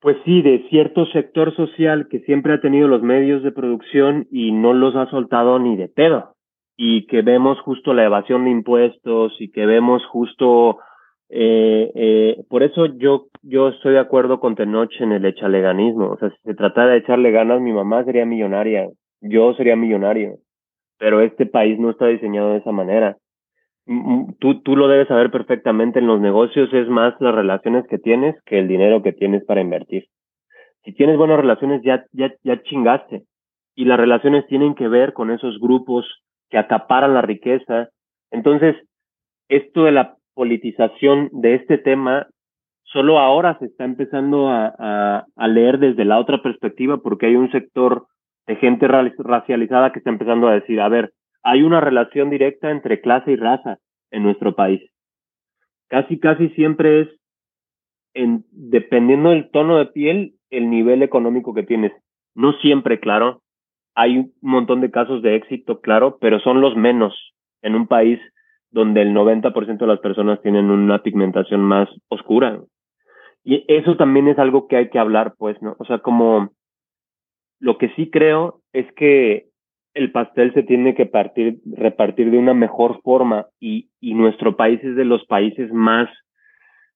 pues sí, de cierto sector social que siempre ha tenido los medios de producción y no los ha soltado ni de pedo. Y que vemos justo la evasión de impuestos y que vemos justo, eh, eh, por eso yo, yo estoy de acuerdo con Tenoch en el echaleganismo. O sea, si se tratara de echarle ganas, mi mamá sería millonaria, yo sería millonario. Pero este país no está diseñado de esa manera tú, tú lo debes saber perfectamente, en los negocios es más las relaciones que tienes que el dinero que tienes para invertir. Si tienes buenas relaciones, ya, ya, ya chingaste. Y las relaciones tienen que ver con esos grupos que acaparan la riqueza. Entonces, esto de la politización de este tema, solo ahora se está empezando a, a, a leer desde la otra perspectiva porque hay un sector de gente racializada que está empezando a decir, a ver, hay una relación directa entre clase y raza en nuestro país. Casi, casi siempre es, en, dependiendo del tono de piel, el nivel económico que tienes. No siempre, claro. Hay un montón de casos de éxito, claro, pero son los menos en un país donde el 90% de las personas tienen una pigmentación más oscura. Y eso también es algo que hay que hablar, pues, ¿no? O sea, como lo que sí creo es que el pastel se tiene que partir, repartir de una mejor forma y, y nuestro país es de los países más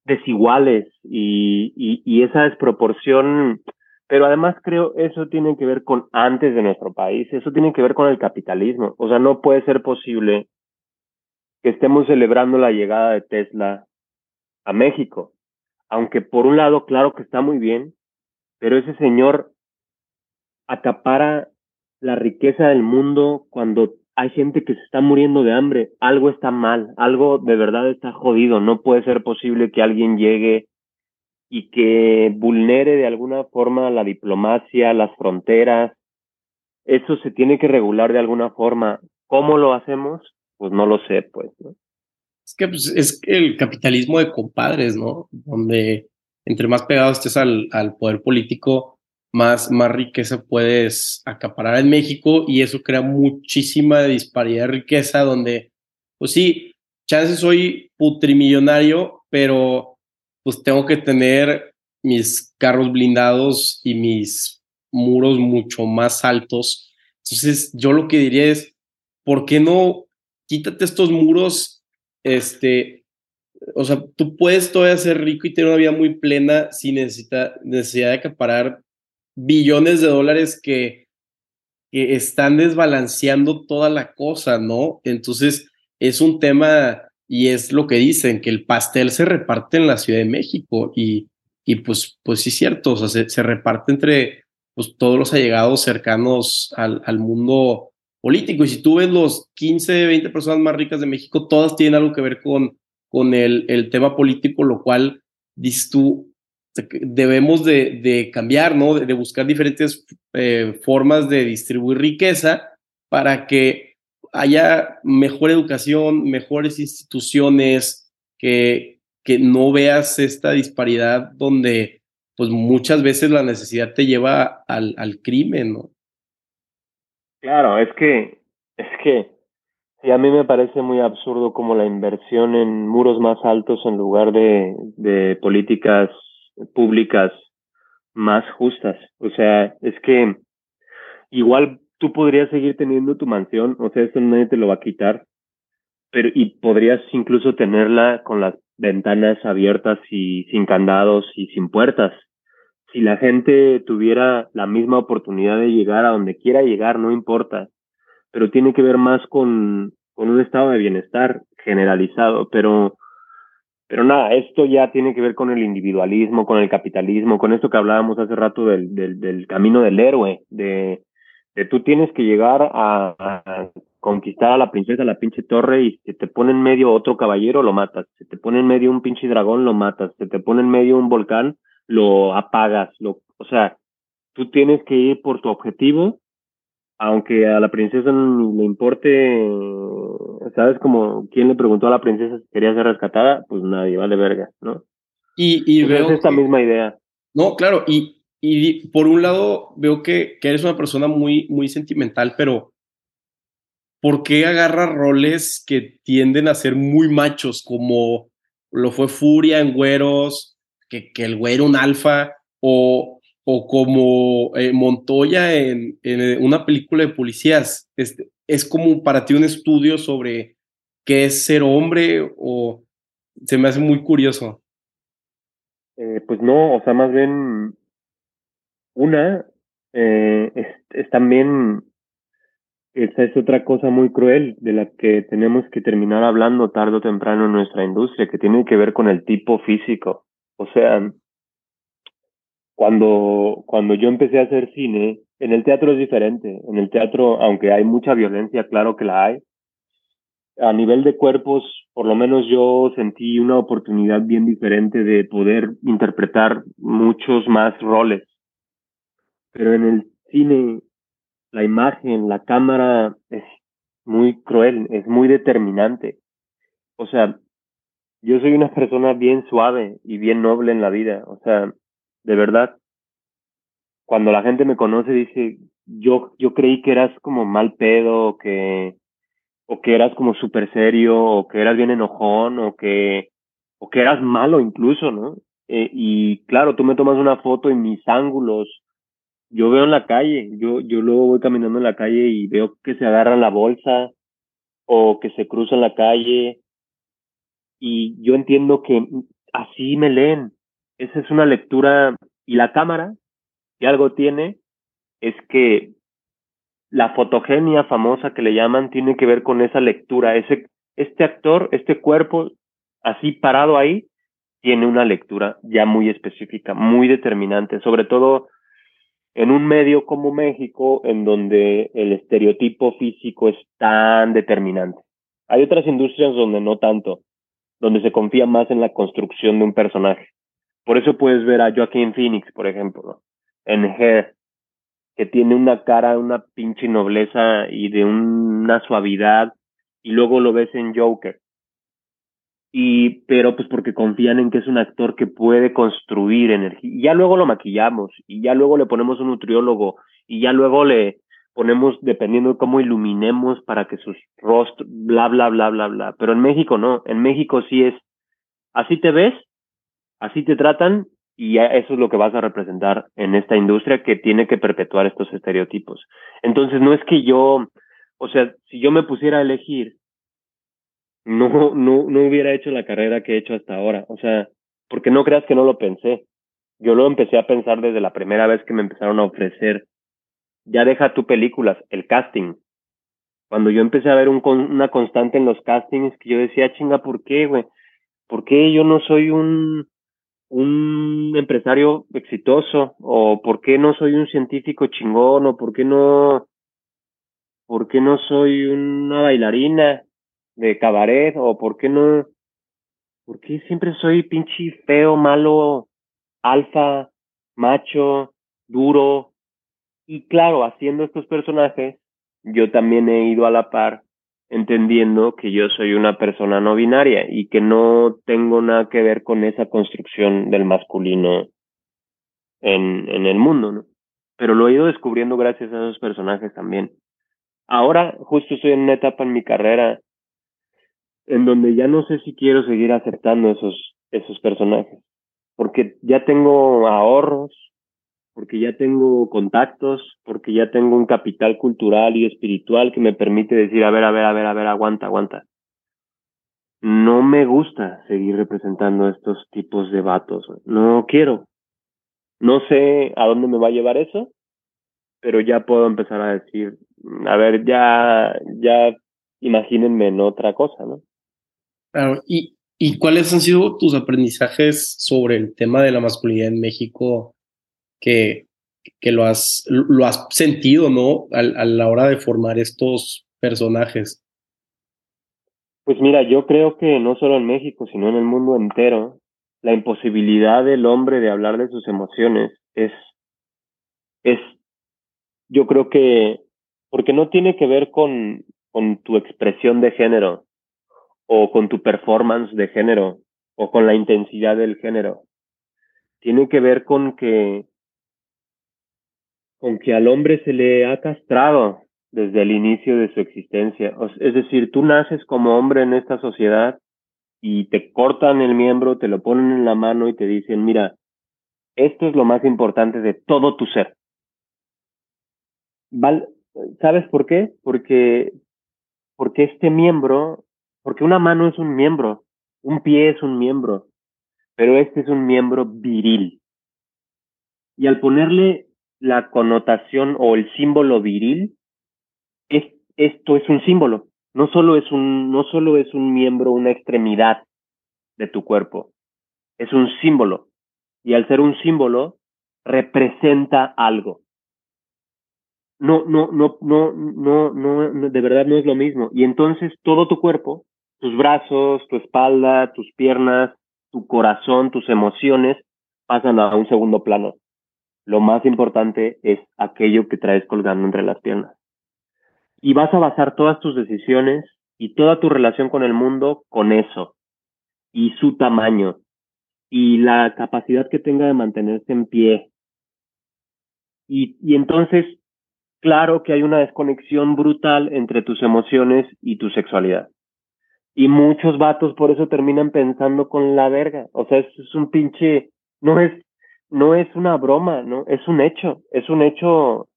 desiguales y, y, esa desproporción, pero además creo eso tiene que ver con antes de nuestro país, eso tiene que ver con el capitalismo, o sea, no puede ser posible que estemos celebrando la llegada de Tesla a México. Aunque por un lado, claro que está muy bien, pero ese señor acapara la riqueza del mundo cuando hay gente que se está muriendo de hambre. Algo está mal, algo de verdad está jodido. No puede ser posible que alguien llegue y que vulnere de alguna forma la diplomacia, las fronteras. Eso se tiene que regular de alguna forma. ¿Cómo lo hacemos? Pues no lo sé, pues. Es que pues, es el capitalismo de compadres, ¿no? Donde entre más pegado estés al, al poder político, más, más riqueza puedes acaparar en México y eso crea muchísima disparidad de riqueza donde, pues sí, chances soy putrimillonario, pero pues tengo que tener mis carros blindados y mis muros mucho más altos. Entonces, yo lo que diría es, ¿por qué no quítate estos muros? Este, o sea, tú puedes todavía ser rico y tener una vida muy plena sin necesidad, necesidad de acaparar billones de dólares que, están desbalanceando toda la cosa, ¿no? Entonces, es un tema y es lo que dicen, que el pastel se reparte en la Ciudad de México y, y pues, pues sí es cierto, o sea, se, se reparte entre pues, todos los allegados cercanos al, al, mundo político. Y si tú ves los 15, 20 personas más ricas de México, todas tienen algo que ver con, con el, el tema político, lo cual dices tú, debemos de, de cambiar, ¿no? De, buscar diferentes eh, formas de distribuir riqueza para que haya mejor educación, mejores instituciones, que, que no veas esta disparidad donde pues muchas veces la necesidad te lleva al, al crimen, ¿no? Claro, es que, es que sí, a mí me parece muy absurdo como la inversión en muros más altos en lugar de, de políticas públicas más justas. O sea, es que igual tú podrías seguir teniendo tu mansión, o sea, esto nadie te lo va a quitar, pero y podrías incluso tenerla con las ventanas abiertas y sin candados y sin puertas. Si la gente tuviera la misma oportunidad de llegar a donde quiera llegar, no importa, pero tiene que ver más con, con un estado de bienestar generalizado, pero pero nada, esto ya tiene que ver con el individualismo, con el capitalismo, con esto que hablábamos hace rato del, del, camino del héroe, de, de, tú tienes que llegar a, a, conquistar a la princesa, la pinche torre, y si te pone en medio otro caballero, lo matas. Si te pone en medio un pinche dragón, lo matas. Si te pone en medio un volcán, lo apagas. Lo, o sea, tú tienes que ir por tu objetivo aunque a la princesa no le importe, ¿sabes? Como, ¿quién le preguntó a la princesa si quería ser rescatada? Pues nadie, vale verga, ¿no? Y, y veo... Es esta que, misma idea. No, claro, y, y por un lado veo que, que eres una persona muy, muy sentimental, pero ¿por qué agarra roles que tienden a ser muy machos, como lo fue Furia en Güeros, que, que el güero un alfa, o o como eh, Montoya en, eh, una película de policías. Este, es como para ti un estudio sobre qué es ser hombre o se me hace muy curioso. Eh, pues no, o sea, más bien una es, es, también esa es otra cosa muy cruel de la que tenemos que terminar hablando tarde o temprano en nuestra industria, que tiene que ver con el tipo físico. O sea, cuando, cuando yo empecé a hacer cine, en el teatro es diferente. En el teatro, aunque hay mucha violencia, claro que la hay. A nivel de cuerpos, por lo menos yo sentí una oportunidad bien diferente de poder interpretar muchos más roles. Pero en el cine, la imagen, la cámara es muy cruel, es muy determinante. O sea, yo soy una persona bien suave y bien noble en la vida. O sea, de verdad, cuando la gente me conoce dice, yo, yo creí que eras como mal pedo, o que, o que eras como súper serio, o que eras bien enojón, o que, o que eras malo incluso, ¿no? Eh, y claro, tú me tomas una foto y mis ángulos, yo veo en la calle, yo, yo luego voy caminando en la calle y veo que se agarran la bolsa, o que se cruzan la calle, y yo entiendo que así me leen, esa es una lectura y la cámara, si algo tiene, es que la fotogenia famosa que le llaman tiene que ver con esa lectura, ese, este actor, este cuerpo así parado ahí, tiene una lectura ya muy específica, muy determinante, sobre todo en un medio como México, en donde el estereotipo físico es tan determinante. Hay otras industrias donde no tanto, donde se confía más en la construcción de un personaje. Por eso puedes ver a Joaquín Phoenix, por ejemplo, en Hair, que tiene una cara, una pinche nobleza y de una suavidad, y luego lo ves en Joker. Y, pero pues porque confían en que es un actor que puede construir energía. Y ya luego lo maquillamos, y ya luego le ponemos un nutriólogo, y ya luego le ponemos, dependiendo de cómo iluminemos para que sus rostros, bla, bla, bla, bla, bla. Pero en México no, en México sí es, así te ves, así te tratan, y eso es lo que vas a representar en esta industria que tiene que perpetuar estos estereotipos. Entonces, no es que yo, o sea, si yo me pusiera a elegir, no, no, no hubiera hecho la carrera que he hecho hasta ahora. O sea, porque no creas que no lo pensé. Yo lo empecé a pensar desde la primera vez que me empezaron a ofrecer, ya deja tu películas, el casting. Cuando yo empecé a ver un, una constante en los castings, que yo decía, chinga, ¿por qué, güey? ¿Por qué yo no soy un, un empresario exitoso o por qué no soy un científico chingón o por qué no por qué no soy una bailarina de cabaret o por qué no por qué siempre soy pinche feo, malo, alfa, macho, duro y claro, haciendo estos personajes yo también he ido a la par entendiendo que yo soy una persona no binaria y que no tengo nada que ver con esa construcción del masculino en, en el mundo, ¿no? Pero lo he ido descubriendo gracias a esos personajes también. Ahora justo estoy en una etapa en mi carrera en donde ya no sé si quiero seguir aceptando esos, esos personajes, porque ya tengo ahorros, porque ya tengo contactos, porque ya tengo un capital cultural y espiritual que me permite decir, a ver, a ver, a ver, a ver, aguanta, aguanta. No me gusta seguir representando estos tipos de vatos. No quiero. No sé a dónde me va a llevar eso, pero ya puedo empezar a decir, a ver, ya, ya imagínense en otra cosa, ¿no? Claro, ¿y, ¿y cuáles han sido tus aprendizajes sobre el tema de la masculinidad en México que, que lo, has, lo has sentido, ¿no? A, a la hora de formar estos personajes. Pues mira, yo creo que no solo en México, sino en el mundo entero, la imposibilidad del hombre de hablar de sus emociones es, es, yo creo que, porque no tiene que ver con, con tu expresión de género o con tu performance de género o con la intensidad del género. Tiene que ver con que con que al hombre se le ha castrado desde el inicio de su existencia. Es decir, tú naces como hombre en esta sociedad y te cortan el miembro, te lo ponen en la mano y te dicen, mira, esto es lo más importante de todo tu ser. ¿Sabes por qué? Porque, porque este miembro, porque una mano es un miembro, un pie es un miembro, pero este es un miembro viril. Y al ponerle la connotación o el símbolo viril, es, esto es un símbolo. No solo es un, no solo es un miembro, una extremidad de tu cuerpo, es un símbolo. Y al ser un símbolo, representa algo. No, no, no, no, no, no, de verdad no es lo mismo. Y entonces todo tu cuerpo, tus brazos, tu espalda, tus piernas, tu corazón, tus emociones, pasan a un segundo plano lo más importante es aquello que traes colgando entre las piernas. Y vas a basar todas tus decisiones y toda tu relación con el mundo con eso. Y su tamaño. Y la capacidad que tenga de mantenerse en pie. Y, y entonces, claro que hay una desconexión brutal entre tus emociones y tu sexualidad. Y muchos vatos por eso terminan pensando con la verga. O sea, es un pinche, no es no es una broma, ¿no? Es un hecho, es un hecho,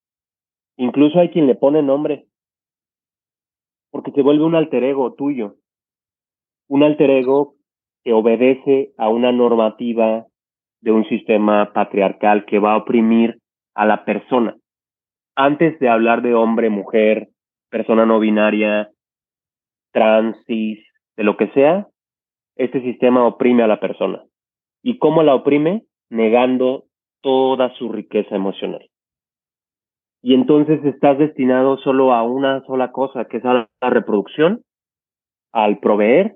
incluso hay quien le pone nombre, porque se vuelve un alter ego tuyo, un alter ego que obedece a una normativa de un sistema patriarcal que va a oprimir a la persona. Antes de hablar de hombre, mujer, persona no binaria, trans, cis, de lo que sea, este sistema oprime a la persona ¿Y cómo la oprime? Negando toda su riqueza emocional. Y entonces estás destinado solo a una sola cosa, que es a la reproducción, al proveer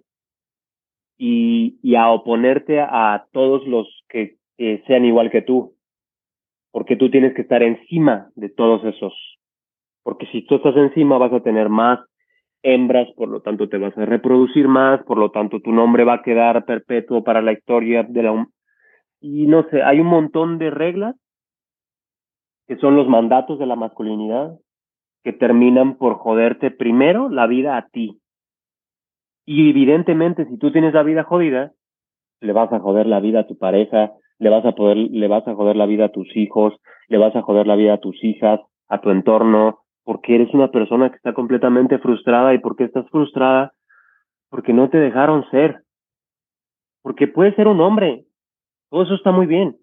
y, a oponerte a, todos los que, que sean igual que tú. Porque tú tienes que estar encima de todos esos. Porque si tú estás encima vas a tener más hembras, por lo tanto te vas a reproducir más, por lo tanto tu nombre va a quedar perpetuo para la historia de la... Y no sé, hay un montón de reglas que son los mandatos de la masculinidad que terminan por joderte primero la vida a ti. Y evidentemente si tú tienes la vida jodida, le vas a joder la vida a tu pareja, le vas a poder, le vas a joder la vida a tus hijos, le vas a joder la vida a tus hijas, a tu entorno, porque eres una persona que está completamente frustrada y porque estás frustrada porque no te dejaron ser. Porque puedes ser un hombre, todo eso está muy bien,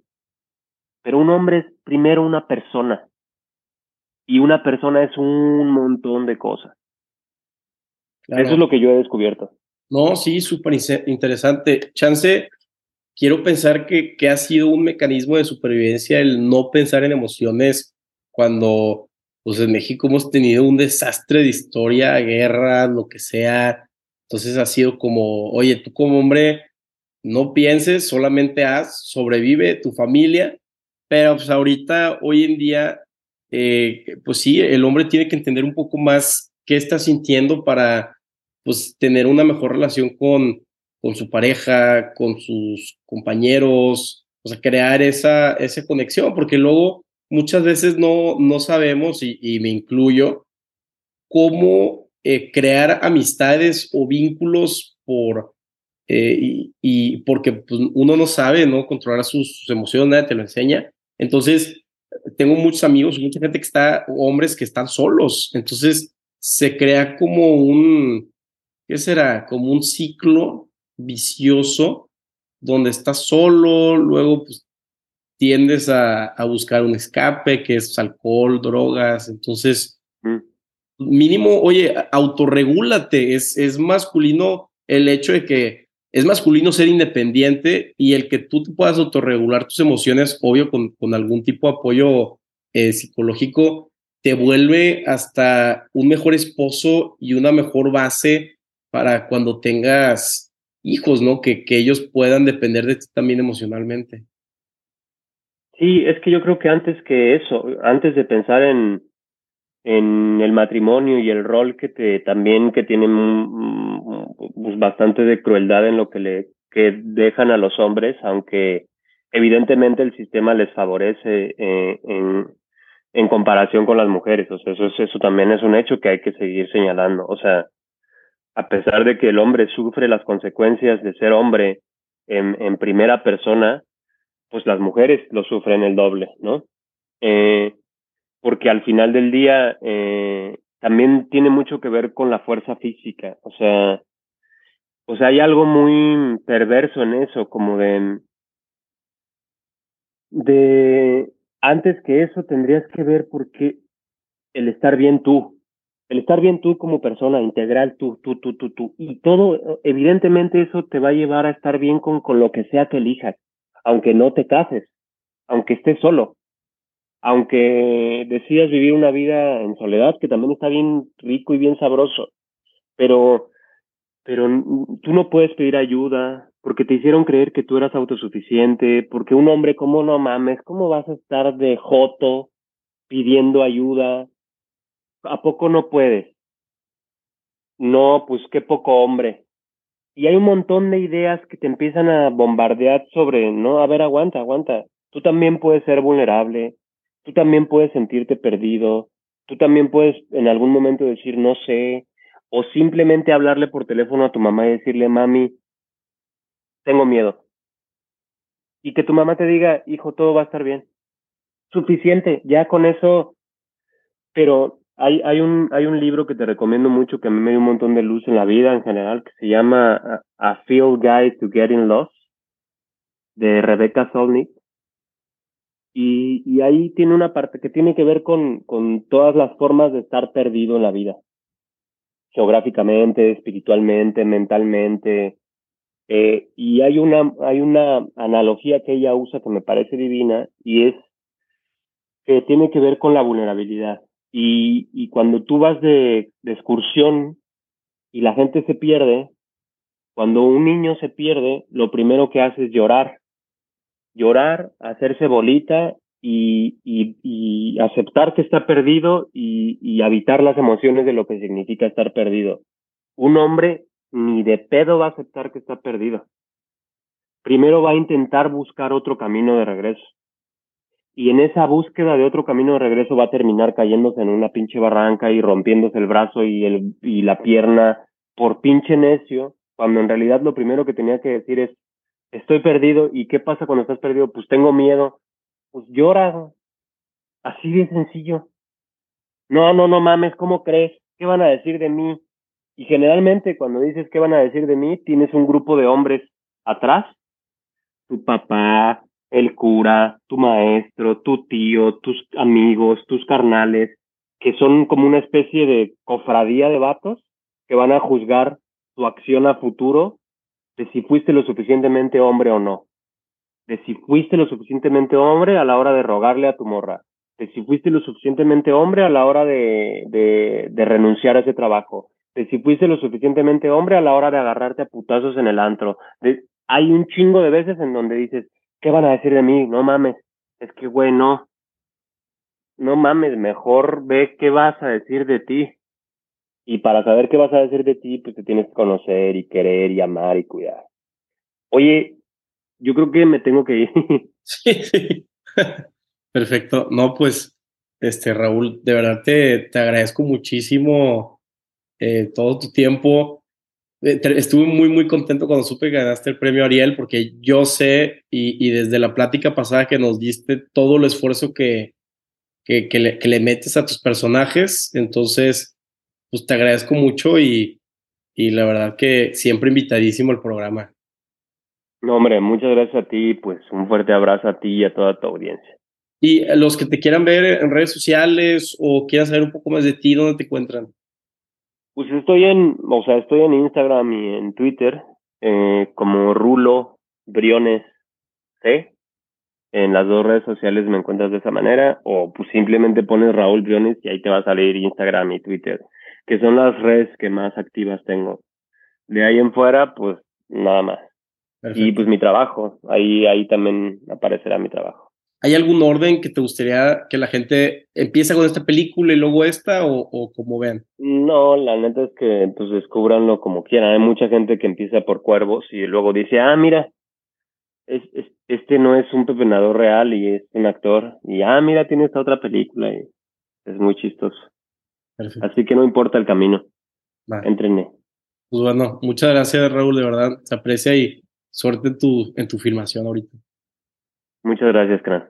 pero un hombre es primero una persona y una persona es un montón de cosas. Eso es lo que yo he descubierto. No, sí, súper interesante. Chance, quiero pensar que, que ha sido un mecanismo de supervivencia el no pensar en emociones cuando pues en México hemos tenido un desastre de historia, guerra, lo que sea. Entonces ha sido como, oye, tú como hombre, no pienses, solamente haz, sobrevive tu familia, pero pues ahorita, hoy en día, eh, pues sí, el hombre tiene que entender un poco más qué está sintiendo para, pues, tener una mejor relación con, con su pareja, con sus compañeros, o sea, crear esa, esa conexión, porque luego muchas veces no, no sabemos, y, me incluyo, cómo eh, crear amistades o vínculos por, eh, y, porque pues, uno no sabe, ¿no? Controlar sus, emociones, nadie te lo enseña. Entonces, tengo muchos amigos, mucha gente que está, hombres que están solos. Entonces, se crea como un, ¿qué será? Como un ciclo vicioso donde estás solo, luego pues tiendes a, buscar un escape, que es alcohol, drogas, entonces, mm. mínimo, oye, autorregúlate, es, es masculino el hecho de que es masculino ser independiente y el que tú te puedas autorregular tus emociones, obvio, con, algún tipo de apoyo eh, psicológico, te vuelve hasta un mejor esposo y una mejor base para cuando tengas hijos, ¿no? Que, que ellos puedan depender de ti también emocionalmente. Sí, es que yo creo que antes que eso, antes de pensar en, en el matrimonio y el rol que te también que tienen pues bastante de crueldad en lo que le que dejan a los hombres, aunque evidentemente el sistema les favorece eh, en, en comparación con las mujeres. O sea, eso, eso también es un hecho que hay que seguir señalando. O sea, a pesar de que el hombre sufre las consecuencias de ser hombre en, en primera persona, pues las mujeres lo sufren el doble, ¿no? Eh, porque al final del día eh, también tiene mucho que ver con la fuerza física, o sea, o sea, hay algo muy perverso en eso, como de, antes que eso tendrías que ver por qué el estar bien tú, el estar bien tú como persona integral, tú, tú, tú, tú, tú, y todo, evidentemente eso te va a llevar a estar bien con lo que sea que elijas aunque no te cases, aunque estés solo, aunque decidas vivir una vida en soledad, que también está bien rico y bien sabroso, pero, pero tú no puedes pedir ayuda porque te hicieron creer que tú eras autosuficiente, porque un hombre, ¿cómo no mames? ¿Cómo vas a estar de joto pidiendo ayuda? ¿A poco no puedes? No, pues qué poco hombre y hay un montón de ideas que te empiezan a bombardear sobre, no, a ver, aguanta, aguanta. Tú también puedes ser vulnerable, tú también puedes sentirte perdido, tú también puedes en algún momento decir no sé, o simplemente hablarle por teléfono a tu mamá y decirle, mami, tengo miedo. Y que tu mamá te diga, hijo, todo va a estar bien. Suficiente, ya con eso, pero hay, hay, un, hay un libro que te recomiendo mucho que a mí me dio un montón de luz en la vida en general, que se llama A Field Guide to Getting Lost, de Rebecca Solnit. Y, ahí tiene una parte que tiene que ver con, con todas las formas de estar perdido en la vida. Geográficamente, espiritualmente, mentalmente. Eh, y hay una, hay una analogía que ella usa que me parece divina y es que tiene que ver con la vulnerabilidad. Y, y cuando tú vas de, de excursión y la gente se pierde, cuando un niño se pierde, lo primero que hace es llorar. Llorar, hacerse bolita y, y, y aceptar que está perdido y, y habitar las emociones de lo que significa estar perdido. Un hombre ni de pedo va a aceptar que está perdido. Primero va a intentar buscar otro camino de regreso. Y en esa búsqueda de otro camino de regreso va a terminar cayéndose en una pinche barranca y rompiéndose el brazo y, el, y la pierna por pinche necio, cuando en realidad lo primero que tenía que decir es, estoy perdido. ¿Y qué pasa cuando estás perdido? Pues tengo miedo. Pues llora. Así de sencillo. No, no, no mames, ¿cómo crees? ¿Qué van a decir de mí? Y generalmente cuando dices qué van a decir de mí, tienes un grupo de hombres atrás, tu papá, el cura, tu maestro, tu tío, tus amigos, tus carnales, que son como una especie de cofradía de vatos que van a juzgar tu acción a futuro de si fuiste lo suficientemente hombre o no, de si fuiste lo suficientemente hombre a la hora de rogarle a tu morra, de si fuiste lo suficientemente hombre a la hora de, de, de renunciar a ese trabajo, de si fuiste lo suficientemente hombre a la hora de agarrarte a putazos en el antro. De, hay un chingo de veces en donde dices, ¿qué van a decir de mí? No mames, es que güey, no. No mames, mejor ve qué vas a decir de ti. Y para saber qué vas a decir de ti, pues te tienes que conocer y querer y amar y cuidar. Oye, yo creo que me tengo que ir. [LAUGHS] Sí, sí. [LAUGHS] Perfecto. No, pues, este, Raúl, de verdad te, te agradezco muchísimo eh, todo tu tiempo. Eh, estuve muy, muy contento cuando supe que ganaste el premio Ariel, porque yo sé, y, y desde la plática pasada que nos diste todo el esfuerzo que, que, que, le, que, le, metes a tus personajes, entonces, pues te agradezco mucho y, y la verdad que siempre invitadísimo al programa. No, hombre, muchas gracias a ti, pues un fuerte abrazo a ti y a toda tu audiencia. Y los que te quieran ver en redes sociales o quieran saber un poco más de ti, ¿dónde te encuentran? Pues estoy en, o sea, estoy en Instagram y en Twitter eh, como Rulo Briones C. En las dos redes sociales me encuentras de esa manera o pues simplemente pones Raúl Briones y ahí te va a salir Instagram y Twitter, que son las redes que más activas tengo. De ahí en fuera, pues nada más. Perfecto. Y pues mi trabajo, ahí, ahí también aparecerá mi trabajo. ¿Hay algún orden que te gustaría que la gente empiece con esta película y luego esta o, o como vean? No, la neta es que pues descubranlo como quieran. Hay mucha gente que empieza por Cuervos y luego dice, ah, mira, es, es, este no es un pepenador real y es un actor. Y ah, mira, tiene esta otra película y es muy chistoso. Perfecto. Así que no importa el camino. Vale. Entrené. Pues bueno, muchas gracias Raúl, de verdad. Se aprecia y suerte en tu, en tu filmación ahorita. Muchas gracias, Cran.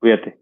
Cuídate.